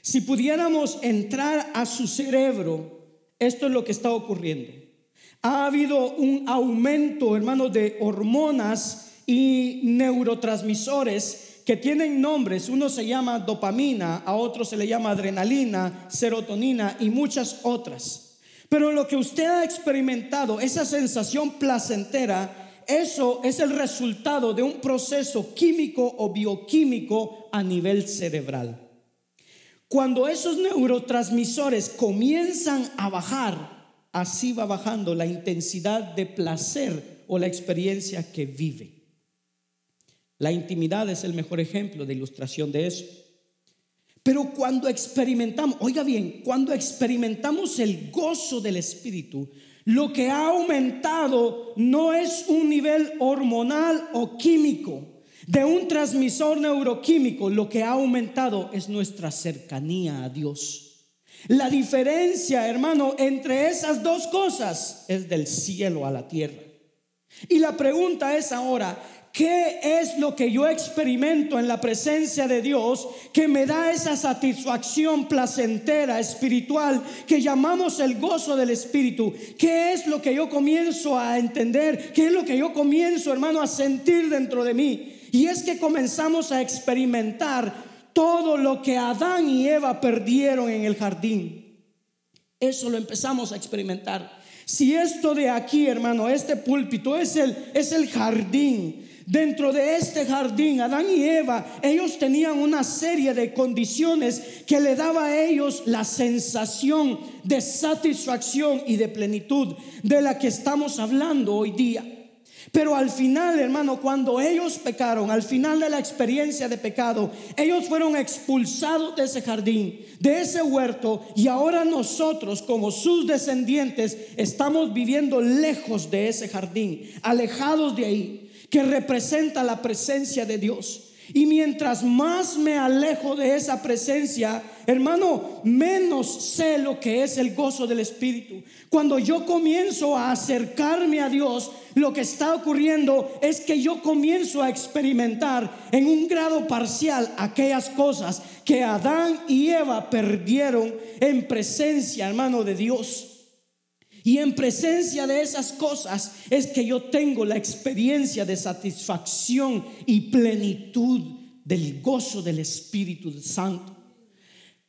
Si pudiéramos entrar a su cerebro, esto es lo que está ocurriendo. Ha habido un aumento, hermanos, de hormonas y neurotransmisores que tienen nombres. Uno se llama dopamina, a otro se le llama adrenalina, serotonina y muchas otras. Pero lo que usted ha experimentado, esa sensación placentera, eso es el resultado de un proceso químico o bioquímico a nivel cerebral. Cuando esos neurotransmisores comienzan a bajar, así va bajando la intensidad de placer o la experiencia que vive. La intimidad es el mejor ejemplo de ilustración de eso. Pero cuando experimentamos, oiga bien, cuando experimentamos el gozo del Espíritu, lo que ha aumentado no es un nivel hormonal o químico de un transmisor neuroquímico, lo que ha aumentado es nuestra cercanía a Dios. La diferencia, hermano, entre esas dos cosas es del cielo a la tierra. Y la pregunta es ahora, ¿qué es lo que yo experimento en la presencia de Dios que me da esa satisfacción placentera, espiritual, que llamamos el gozo del Espíritu? ¿Qué es lo que yo comienzo a entender? ¿Qué es lo que yo comienzo, hermano, a sentir dentro de mí? Y es que comenzamos a experimentar todo lo que Adán y Eva perdieron en el jardín. Eso lo empezamos a experimentar. Si esto de aquí, hermano, este púlpito es el, es el jardín, Dentro de este jardín, Adán y Eva, ellos tenían una serie de condiciones que le daba a ellos la sensación de satisfacción y de plenitud de la que estamos hablando hoy día. Pero al final, hermano, cuando ellos pecaron, al final de la experiencia de pecado, ellos fueron expulsados de ese jardín, de ese huerto, y ahora nosotros, como sus descendientes, estamos viviendo lejos de ese jardín, alejados de ahí, que representa la presencia de Dios. Y mientras más me alejo de esa presencia, hermano, menos sé lo que es el gozo del Espíritu. Cuando yo comienzo a acercarme a Dios, lo que está ocurriendo es que yo comienzo a experimentar en un grado parcial aquellas cosas que Adán y Eva perdieron en presencia, hermano, de Dios. Y en presencia de esas cosas es que yo tengo la experiencia de satisfacción y plenitud del gozo del Espíritu Santo.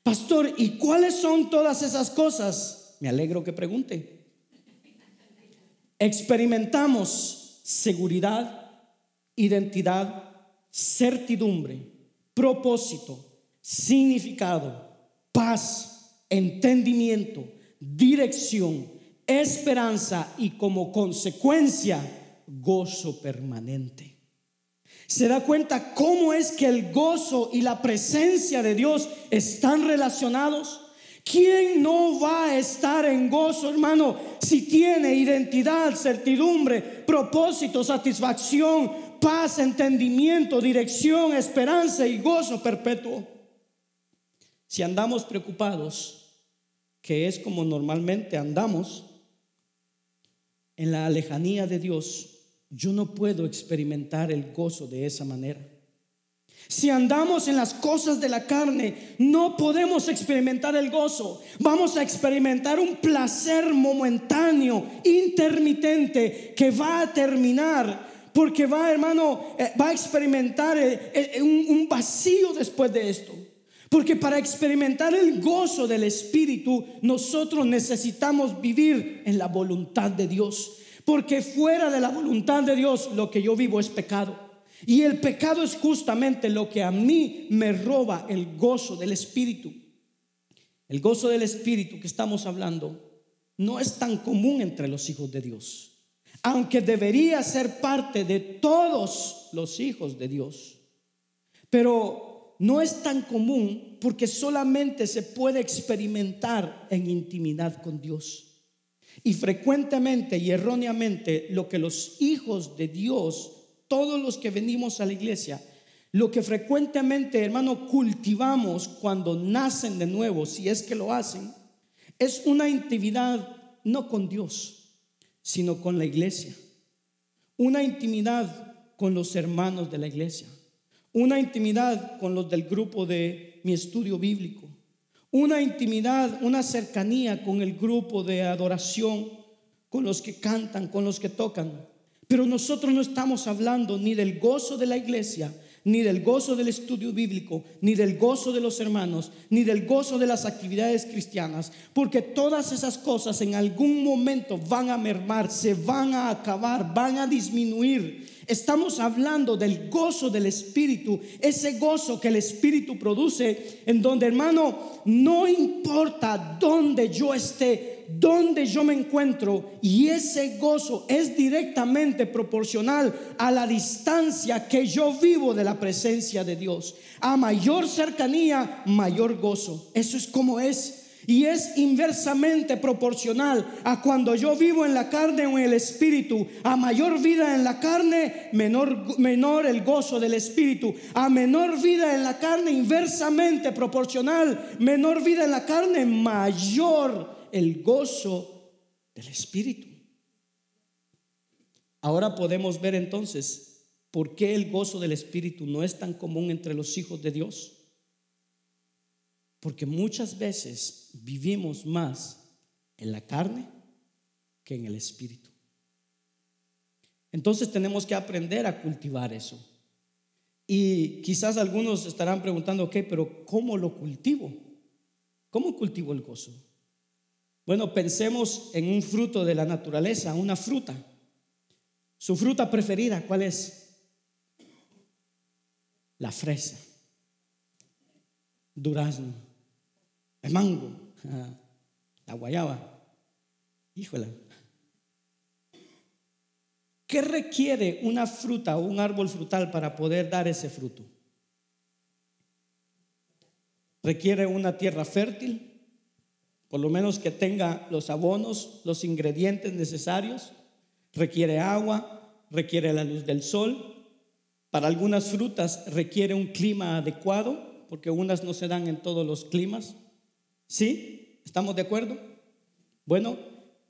Pastor, ¿y cuáles son todas esas cosas? Me alegro que pregunte. Experimentamos seguridad, identidad, certidumbre, propósito, significado, paz, entendimiento, dirección esperanza y como consecuencia gozo permanente. ¿Se da cuenta cómo es que el gozo y la presencia de Dios están relacionados? ¿Quién no va a estar en gozo, hermano, si tiene identidad, certidumbre, propósito, satisfacción, paz, entendimiento, dirección, esperanza y gozo perpetuo? Si andamos preocupados, que es como normalmente andamos, en la lejanía de Dios, yo no puedo experimentar el gozo de esa manera. Si andamos en las cosas de la carne, no podemos experimentar el gozo. Vamos a experimentar un placer momentáneo, intermitente, que va a terminar. Porque va, hermano, eh, va a experimentar eh, eh, un vacío después de esto. Porque para experimentar el gozo del Espíritu, nosotros necesitamos vivir en la voluntad de Dios. Porque fuera de la voluntad de Dios, lo que yo vivo es pecado. Y el pecado es justamente lo que a mí me roba el gozo del Espíritu. El gozo del Espíritu que estamos hablando no es tan común entre los hijos de Dios, aunque debería ser parte de todos los hijos de Dios. Pero no es tan común porque solamente se puede experimentar en intimidad con Dios. Y frecuentemente y erróneamente lo que los hijos de Dios, todos los que venimos a la iglesia, lo que frecuentemente, hermano, cultivamos cuando nacen de nuevo, si es que lo hacen, es una intimidad no con Dios, sino con la iglesia. Una intimidad con los hermanos de la iglesia una intimidad con los del grupo de mi estudio bíblico, una intimidad, una cercanía con el grupo de adoración, con los que cantan, con los que tocan. Pero nosotros no estamos hablando ni del gozo de la iglesia, ni del gozo del estudio bíblico, ni del gozo de los hermanos, ni del gozo de las actividades cristianas, porque todas esas cosas en algún momento van a mermar, se van a acabar, van a disminuir. Estamos hablando del gozo del Espíritu, ese gozo que el Espíritu produce, en donde hermano, no importa dónde yo esté, dónde yo me encuentro, y ese gozo es directamente proporcional a la distancia que yo vivo de la presencia de Dios. A mayor cercanía, mayor gozo. Eso es como es y es inversamente proporcional a cuando yo vivo en la carne o en el espíritu. A mayor vida en la carne, menor, menor el gozo del espíritu. A menor vida en la carne, inversamente proporcional. Menor vida en la carne, mayor el gozo del espíritu. Ahora podemos ver entonces por qué el gozo del espíritu no es tan común entre los hijos de Dios. Porque muchas veces vivimos más en la carne que en el espíritu. Entonces tenemos que aprender a cultivar eso. Y quizás algunos estarán preguntando, ok, pero ¿cómo lo cultivo? ¿Cómo cultivo el gozo? Bueno, pensemos en un fruto de la naturaleza, una fruta. Su fruta preferida, ¿cuál es? La fresa, durazno, el mango, la guayaba. Híjole. ¿Qué requiere una fruta o un árbol frutal para poder dar ese fruto? Requiere una tierra fértil, por lo menos que tenga los abonos, los ingredientes necesarios. Requiere agua, requiere la luz del sol, Para algunas frutas requiere un clima adecuado, porque unas no se dan en todos los climas. ¿Sí? ¿Estamos de acuerdo? Bueno,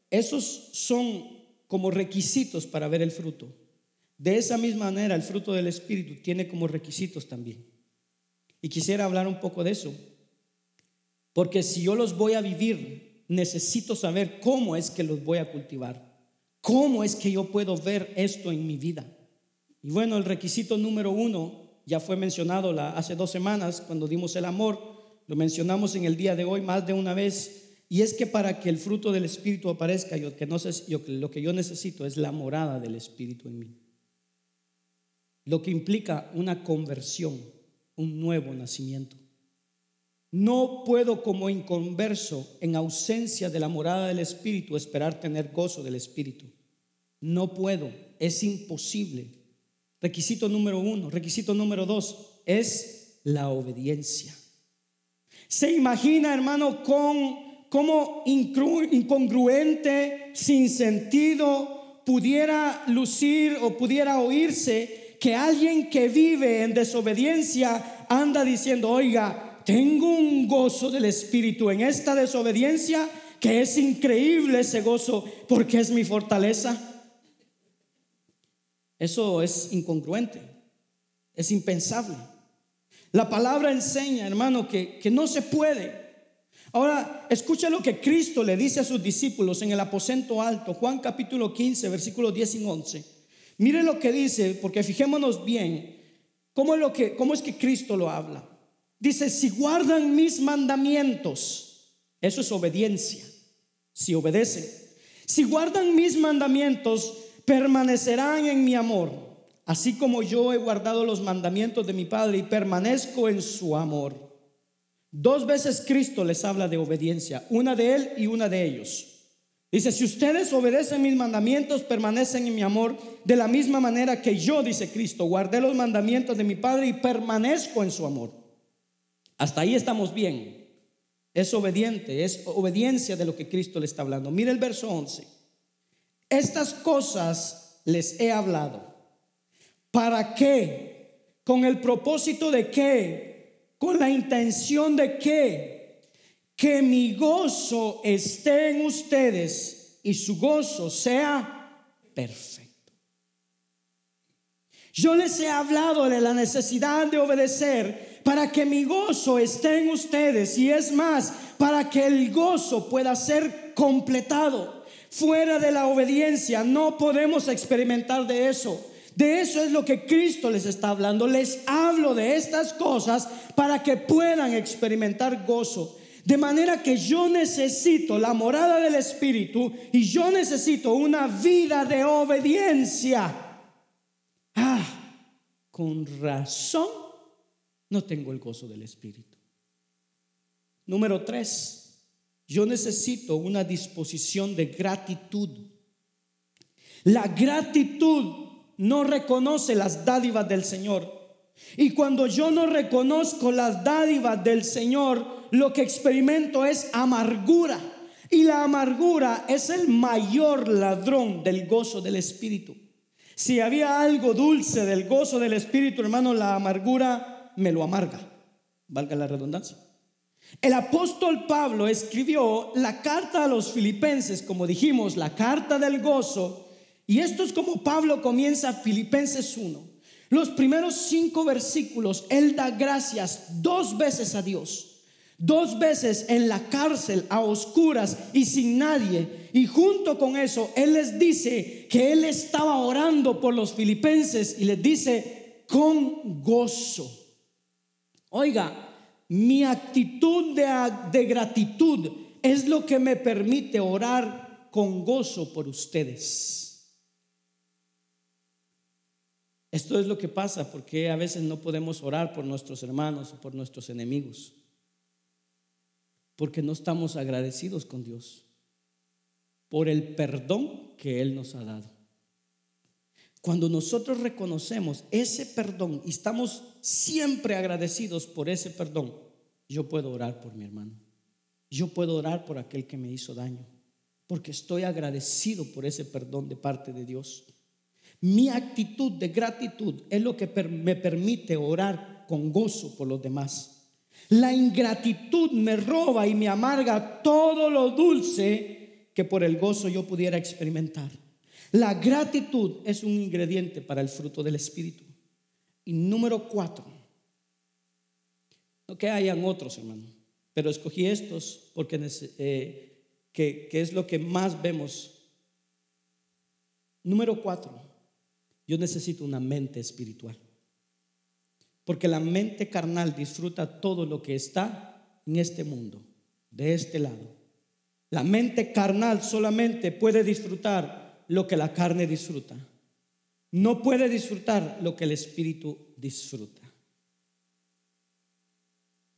esos son como requisitos para ver el fruto. De esa misma manera, el fruto del Espíritu tiene como requisitos también. Y quisiera hablar un poco de eso. Porque si yo los voy a vivir, necesito saber cómo es que los voy a cultivar. ¿Cómo es que yo puedo ver esto en mi vida? Y bueno, el requisito número uno ya fue mencionado la, hace dos semanas cuando dimos el amor, lo mencionamos en el día de hoy más de una vez, y es que para que el fruto del Espíritu aparezca, que no lo que yo necesito es la morada del Espíritu en mí. Lo que implica una conversión, un nuevo nacimiento. No puedo como inconverso, en ausencia de la morada del Espíritu, esperar tener gozo del Espíritu. No puedo, es imposible. Requisito número uno. Requisito número dos es la obediencia. Se imagina, hermano, con cómo incongruente, sin sentido, pudiera lucir o pudiera oírse que alguien que vive en desobediencia anda diciendo, oiga, tengo un gozo del Espíritu en esta desobediencia que es increíble ese gozo porque es mi fortaleza. Eso es incongruente, es impensable. La palabra enseña, hermano, que, que no se puede. Ahora, escucha lo que Cristo le dice a sus discípulos en el aposento alto, Juan capítulo 15, versículos 10 y 11. Mire lo que dice, porque fijémonos bien cómo es, lo que, cómo es que Cristo lo habla. Dice, si guardan mis mandamientos, eso es obediencia, si obedecen. Si guardan mis mandamientos, permanecerán en mi amor, así como yo he guardado los mandamientos de mi Padre y permanezco en su amor. Dos veces Cristo les habla de obediencia, una de Él y una de ellos. Dice, si ustedes obedecen mis mandamientos, permanecen en mi amor, de la misma manera que yo, dice Cristo, guardé los mandamientos de mi Padre y permanezco en su amor. Hasta ahí estamos bien. Es obediente, es obediencia de lo que Cristo le está hablando. Mire el verso 11. Estas cosas les he hablado. ¿Para qué? ¿Con el propósito de qué? ¿Con la intención de qué? Que mi gozo esté en ustedes y su gozo sea perfecto. Yo les he hablado de la necesidad de obedecer para que mi gozo esté en ustedes y es más, para que el gozo pueda ser completado. Fuera de la obediencia no podemos experimentar de eso. De eso es lo que Cristo les está hablando. Les hablo de estas cosas para que puedan experimentar gozo. De manera que yo necesito la morada del Espíritu y yo necesito una vida de obediencia. Ah, con razón no tengo el gozo del Espíritu. Número tres, yo necesito una disposición de gratitud. La gratitud no reconoce las dádivas del Señor. Y cuando yo no reconozco las dádivas del Señor, lo que experimento es amargura. Y la amargura es el mayor ladrón del gozo del Espíritu. Si había algo dulce del gozo del Espíritu, hermano, la amargura me lo amarga. Valga la redundancia. El apóstol Pablo escribió la carta a los filipenses, como dijimos, la carta del gozo. Y esto es como Pablo comienza Filipenses 1. Los primeros cinco versículos, él da gracias dos veces a Dios. Dos veces en la cárcel, a oscuras y sin nadie. Y junto con eso, él les dice que él estaba orando por los filipenses y les dice, con gozo. Oiga, mi actitud de, gratitud es lo que me permite orar con gozo por ustedes. Esto es lo que pasa porque a veces no podemos orar por nuestros hermanos o por nuestros enemigos. Porque no estamos agradecidos con Dios por el perdón que Él nos ha dado. Cuando nosotros reconocemos ese perdón y estamos siempre agradecidos por ese perdón, yo puedo orar por mi hermano. Yo puedo orar por aquel que me hizo daño, porque estoy agradecido por ese perdón de parte de Dios. Mi actitud de gratitud es lo que me permite orar con gozo por los demás. La ingratitud me roba y me amarga todo lo dulce que por el gozo yo pudiera experimentar. La gratitud es un ingrediente para el fruto del Espíritu. Y número cuatro, no que hayan otros, hermano, pero escogí estos porque eh, que es lo que más vemos. Número cuatro, yo necesito una mente espiritual. Porque la mente carnal disfruta todo lo que está en este mundo, de este lado. La mente carnal solamente puede disfrutar lo que la carne disfruta. No puede disfrutar lo que el espíritu disfruta.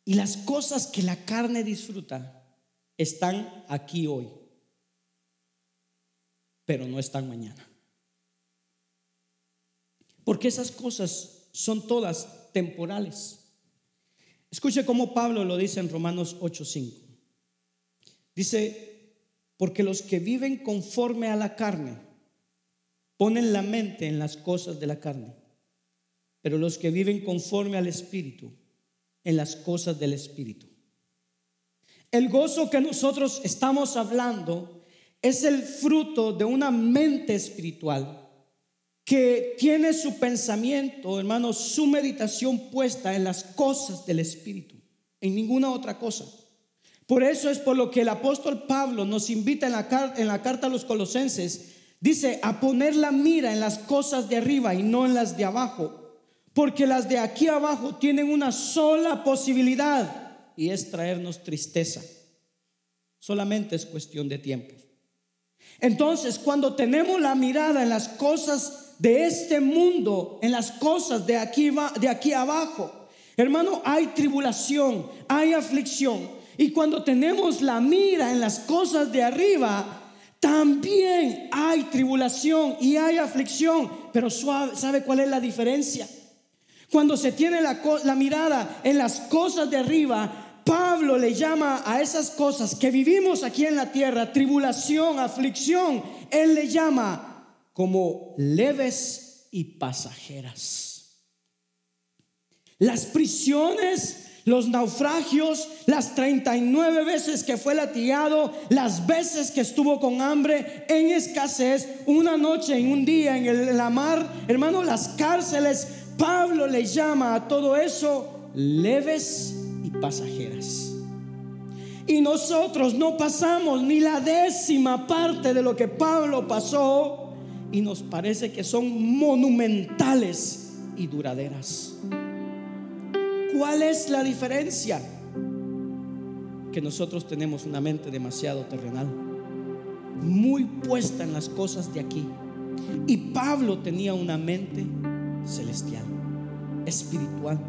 Y las cosas que la carne disfruta están aquí hoy, pero no están mañana. Porque esas cosas son todas temporales. Escuche cómo Pablo lo dice en Romanos 8:5. Dice, porque los que viven conforme a la carne ponen la mente en las cosas de la carne, pero los que viven conforme al Espíritu, en las cosas del Espíritu. El gozo que nosotros estamos hablando es el fruto de una mente espiritual que tiene su pensamiento, hermano, su meditación puesta en las cosas del Espíritu, en ninguna otra cosa. Por eso es por lo que el apóstol Pablo nos invita en la, en la carta a los colosenses, dice, a poner la mira en las cosas de arriba y no en las de abajo, porque las de aquí abajo tienen una sola posibilidad y es traernos tristeza. Solamente es cuestión de tiempo. Entonces, cuando tenemos la mirada en las cosas de este mundo, en las cosas de aquí, de aquí abajo. Hermano, hay tribulación, hay aflicción. Y cuando tenemos la mira en las cosas de arriba, también hay tribulación y hay aflicción. Pero ¿sabe cuál es la diferencia? Cuando se tiene la, la mirada en las cosas de arriba, Pablo le llama a esas cosas que vivimos aquí en la tierra, tribulación, aflicción, él le llama como leves y pasajeras. Las prisiones, los naufragios, las 39 veces que fue latigado, las veces que estuvo con hambre, en escasez, una noche, en un día, en la mar, hermano, las cárceles, Pablo le llama a todo eso leves y pasajeras. Y nosotros no pasamos ni la décima parte de lo que Pablo pasó y nos parece que son monumentales y duraderas. ¿Cuál es la diferencia? Que nosotros tenemos una mente demasiado terrenal, muy puesta en las cosas de aquí. Y Pablo tenía una mente celestial, espiritual.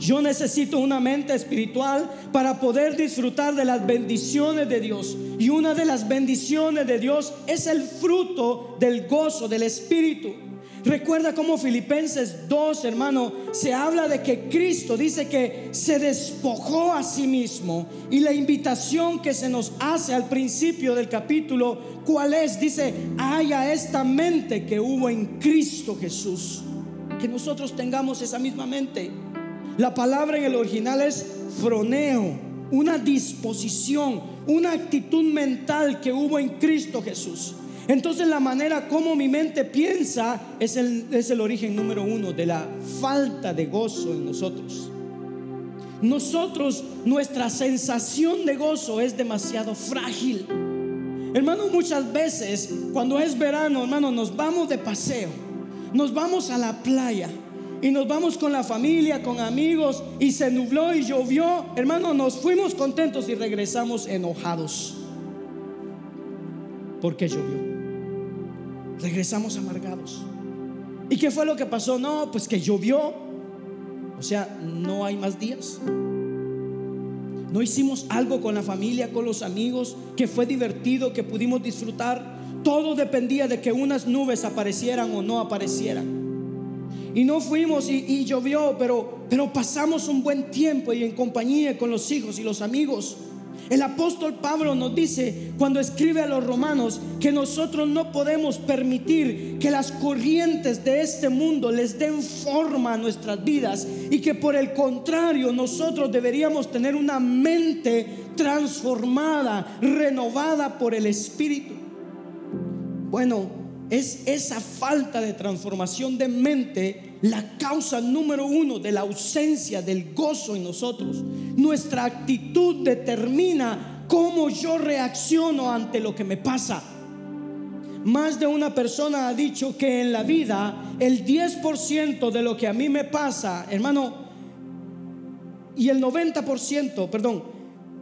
Yo necesito una mente espiritual para poder disfrutar de las bendiciones de Dios. Y una de las bendiciones de Dios es el fruto del gozo del Espíritu. Recuerda cómo Filipenses 2, hermano, se habla de que Cristo dice que se despojó a sí mismo. Y la invitación que se nos hace al principio del capítulo, ¿cuál es? Dice, haya esta mente que hubo en Cristo Jesús. Que nosotros tengamos esa misma mente. La palabra en el original es froneo, una disposición, una actitud mental que hubo en Cristo Jesús. Entonces la manera como mi mente piensa es el, es el origen número uno de la falta de gozo en nosotros. Nosotros, nuestra sensación de gozo es demasiado frágil. Hermano, muchas veces cuando es verano, hermano, nos vamos de paseo, nos vamos a la playa y nos vamos con la familia, con amigos y se nubló y llovió, hermano, nos fuimos contentos y regresamos enojados. porque llovió? Regresamos amargados. ¿Y qué fue lo que pasó? No, pues que llovió. O sea, no hay más días. No hicimos algo con la familia, con los amigos, que fue divertido, que pudimos disfrutar. Todo dependía de que unas nubes aparecieran o no aparecieran. Y no fuimos y, llovió, pero, pero pasamos un buen tiempo y en compañía con los hijos y los amigos. El apóstol Pablo nos dice cuando escribe a los romanos que nosotros no podemos permitir que las corrientes de este mundo les den forma a nuestras vidas y que por el contrario nosotros deberíamos tener una mente transformada, renovada por el Espíritu. Bueno, es esa falta de transformación de mente la causa número uno de la ausencia del gozo en nosotros. Nuestra actitud determina cómo yo reacciono ante lo que me pasa. Más de una persona ha dicho que en la vida el 10% de lo que a mí me pasa, hermano, y el 90%, perdón,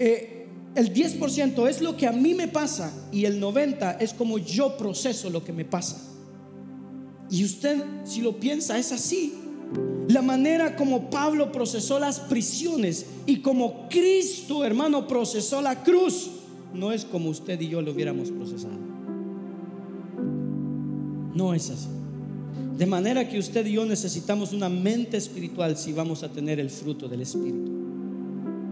eh, el 10% es lo que a mí me pasa y el 90% es como yo proceso lo que me pasa. Y usted, si lo piensa, es así. La manera como Pablo procesó las prisiones y como Cristo, hermano, procesó la cruz, no es como usted y yo lo hubiéramos procesado. No es así. De manera que usted y yo necesitamos una mente espiritual si vamos a tener el fruto del Espíritu.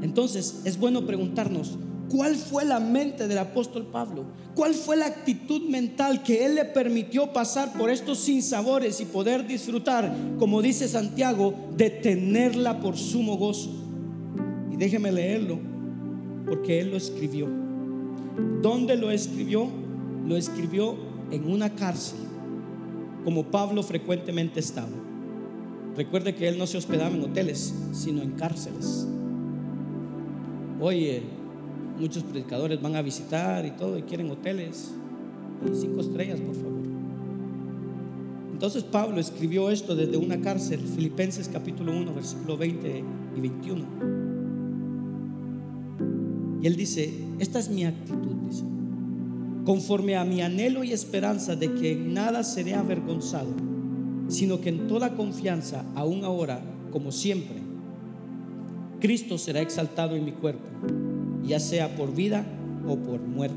Entonces, es bueno preguntarnos, ¿Cuál fue la mente del apóstol Pablo? ¿Cuál fue la actitud mental que él le permitió pasar por estos sinsabores y poder disfrutar, como dice Santiago, de tenerla por sumo gozo? Y déjeme leerlo, porque él lo escribió. ¿Dónde lo escribió? Lo escribió en una cárcel, como Pablo frecuentemente estaba. Recuerde que él no se hospedaba en hoteles, sino en cárceles. Oye, Muchos predicadores van a visitar y todo y quieren hoteles cinco estrellas, por favor. Entonces Pablo escribió esto desde una cárcel, Filipenses capítulo 1, versículo 20 y 21. Y él dice, esta es mi actitud, dice, conforme a mi anhelo y esperanza de que en nada seré avergonzado, sino que en toda confianza, aún ahora, como siempre, Cristo será exaltado en mi cuerpo ya sea por vida o por muerte.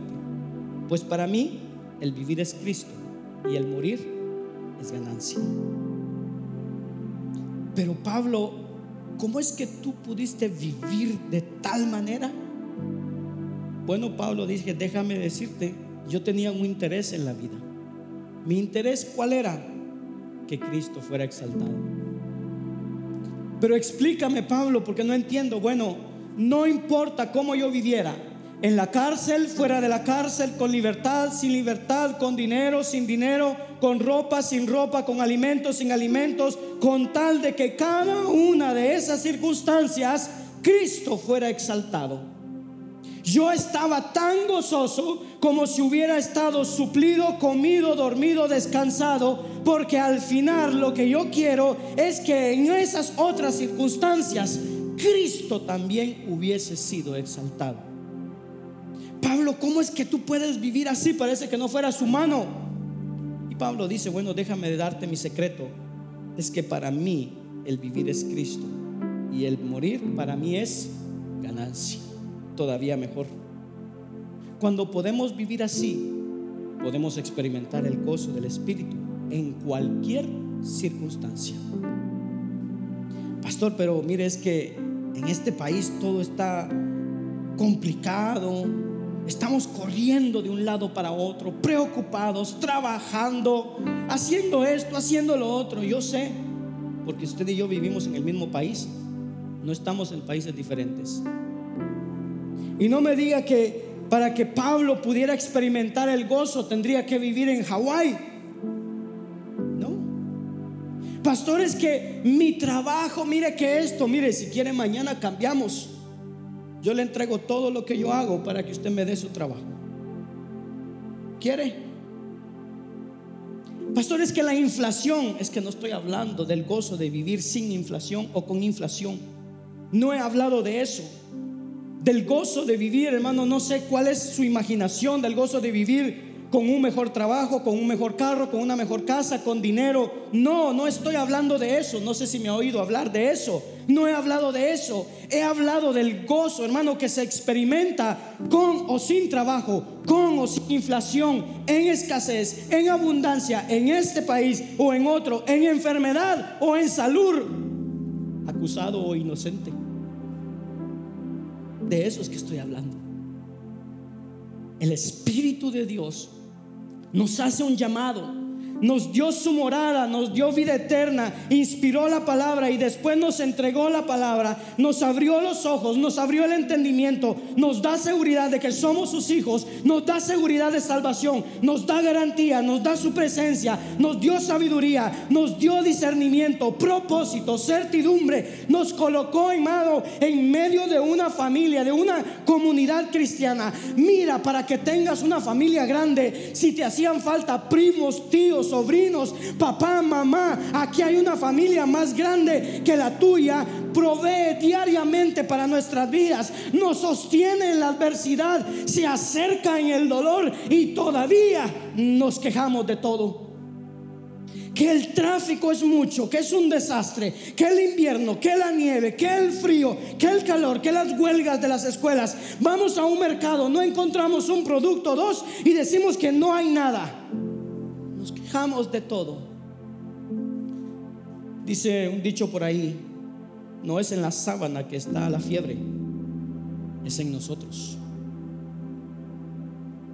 Pues para mí el vivir es Cristo y el morir es ganancia. Pero Pablo, ¿cómo es que tú pudiste vivir de tal manera? Bueno, Pablo dice, déjame decirte, yo tenía un interés en la vida. Mi interés cuál era? Que Cristo fuera exaltado. Pero explícame, Pablo, porque no entiendo. Bueno, no importa cómo yo viviera, en la cárcel, fuera de la cárcel, con libertad, sin libertad, con dinero, sin dinero, con ropa, sin ropa, con alimentos, sin alimentos, con tal de que cada una de esas circunstancias Cristo fuera exaltado. Yo estaba tan gozoso como si hubiera estado suplido, comido, dormido, descansado, porque al final lo que yo quiero es que en esas otras circunstancias Cristo también hubiese sido exaltado. Pablo, ¿cómo es que tú puedes vivir así? Parece que no fueras humano. Y Pablo dice, bueno, déjame darte mi secreto. Es que para mí el vivir es Cristo y el morir para mí es ganancia. Todavía mejor. Cuando podemos vivir así, podemos experimentar el gozo del Espíritu en cualquier circunstancia. Pastor, pero mire, es que en este país todo está complicado. Estamos corriendo de un lado para otro, preocupados, trabajando, haciendo esto, haciendo lo otro. Yo sé, porque usted y yo vivimos en el mismo país, no estamos en países diferentes. Y no me diga que para que Pablo pudiera experimentar el gozo tendría que vivir en Hawái. Pastores que mi trabajo, mire que esto, mire, si quiere mañana cambiamos. Yo le entrego todo lo que yo hago para que usted me dé su trabajo. ¿Quiere? Pastores que la inflación, es que no estoy hablando del gozo de vivir sin inflación o con inflación. No he hablado de eso. Del gozo de vivir, hermano, no sé cuál es su imaginación del gozo de vivir con un mejor trabajo, con un mejor carro, con una mejor casa, con dinero. No, no estoy hablando de eso. No sé si me ha oído hablar de eso. No he hablado de eso. He hablado del gozo, hermano, que se experimenta con o sin trabajo, con o sin inflación, en escasez, en abundancia, en este país o en otro, en enfermedad o en salud, acusado o inocente. De eso es que estoy hablando. el Espíritu de Dios nos hace un llamado nos dio su morada, nos dio vida eterna, inspiró la palabra y después nos entregó la palabra, nos abrió los ojos, nos abrió el entendimiento, nos da seguridad de que somos sus hijos, nos da seguridad de salvación, nos da garantía, nos da su presencia, nos dio sabiduría, nos dio discernimiento, propósito, certidumbre, nos colocó, hermano, en medio de una familia, de una comunidad cristiana. Mira, para que tengas una familia grande, si te hacían falta primos, tíos, sobrinos, papá, mamá, aquí hay una familia más grande que la tuya, provee diariamente para nuestras vidas, nos sostiene en la adversidad, se acerca en el dolor y todavía nos quejamos de todo que el tráfico es mucho, que es un desastre, que el invierno, que la nieve, que el frío, que el calor, que las huelgas de las escuelas. Vamos a un mercado, no encontramos un producto, dos, y decimos que no hay nada de todo. Dice un dicho por ahí, no es en la sábana que está la fiebre, es en nosotros.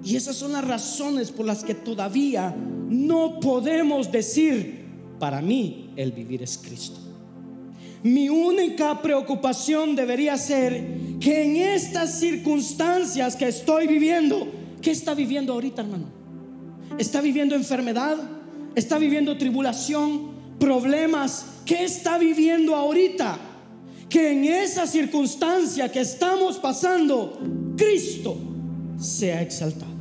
Y esas son las razones por las que todavía no podemos decir, para mí el vivir es Cristo. Mi única preocupación debería ser que en estas circunstancias que estoy viviendo, ¿qué está viviendo ahorita, hermano? Está viviendo enfermedad, está viviendo tribulación, problemas. ¿Qué está viviendo ahorita? Que en esa circunstancia que estamos pasando, Cristo sea exaltado.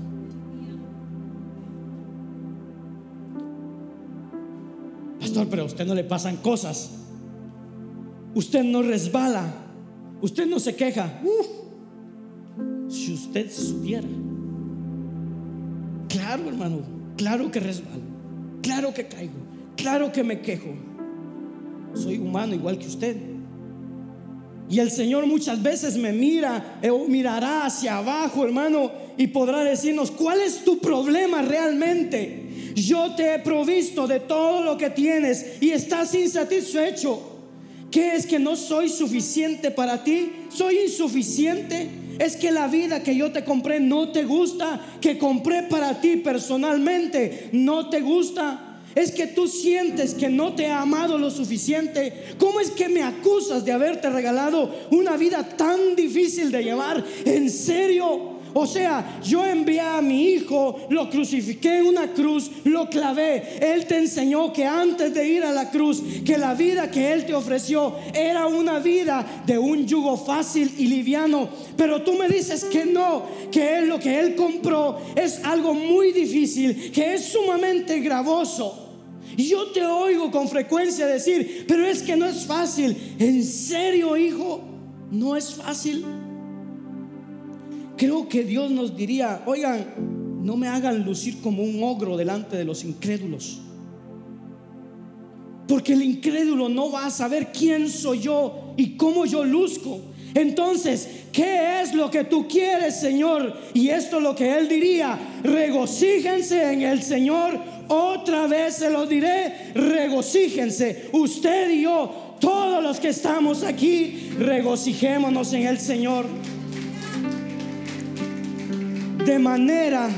Pastor, pero a usted no le pasan cosas. Usted no resbala. Usted no se queja. si usted supiera Claro, hermano, claro que resbalo, claro que caigo, claro que me quejo. Soy humano igual que usted. Y el Señor muchas veces me mira o mirará hacia abajo, hermano, y podrá decirnos, ¿cuál es tu problema realmente? Yo te he provisto de todo lo que tienes y estás insatisfecho. ¿Qué es que no soy suficiente para ti? ¿Soy insuficiente? Es que la vida que yo te compré no te gusta, que compré para ti personalmente no te gusta. Es que tú sientes que no te he amado lo suficiente. ¿Cómo es que me acusas de haberte regalado una vida tan difícil de llevar? ¿En serio? O sea, yo envié a mi hijo, lo crucifiqué en una cruz, lo clavé. Él te enseñó que antes de ir a la cruz, que la vida que Él te ofreció era una vida de un yugo fácil y liviano. Pero tú me dices que no, que Él lo que Él compró es algo muy difícil, que es sumamente gravoso. Y yo te oigo con frecuencia decir, pero es que no es fácil. ¿En serio, hijo? No es fácil. Creo que Dios nos diría, oigan, no me hagan lucir como un ogro delante de los incrédulos. Porque el incrédulo no va a saber quién soy yo y cómo yo luzco. Entonces, ¿qué es lo que tú quieres, Señor? Y esto es lo que Él diría, regocíjense en el Señor. Otra vez se lo diré, regocíjense. Usted y yo, todos los que estamos aquí, regocijémonos en el Señor de manera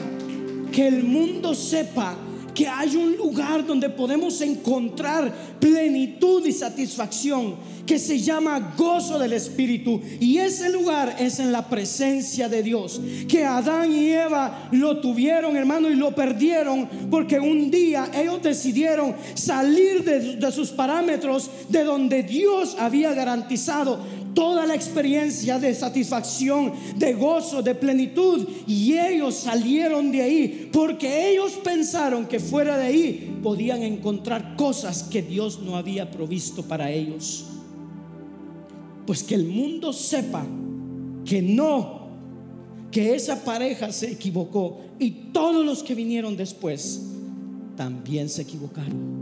que el mundo sepa que hay un lugar donde podemos encontrar plenitud y satisfacción que se llama gozo del Espíritu. Y ese lugar es en la presencia de Dios. Que Adán y Eva lo tuvieron, hermano, y lo perdieron porque un día ellos decidieron salir de, de sus parámetros de donde Dios había garantizado toda la experiencia de satisfacción, de gozo, de plenitud. Y ellos salieron de ahí porque ellos pensaron que fuera de ahí podían encontrar cosas que Dios no había provisto para ellos. Pues que el mundo sepa que no, que esa pareja se equivocó y todos los que vinieron después también se equivocaron.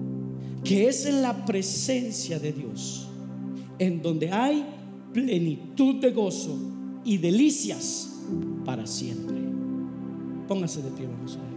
Que es en la presencia de Dios en donde hay plenitud de gozo y delicias para siempre. Póngase de pie, vamos a.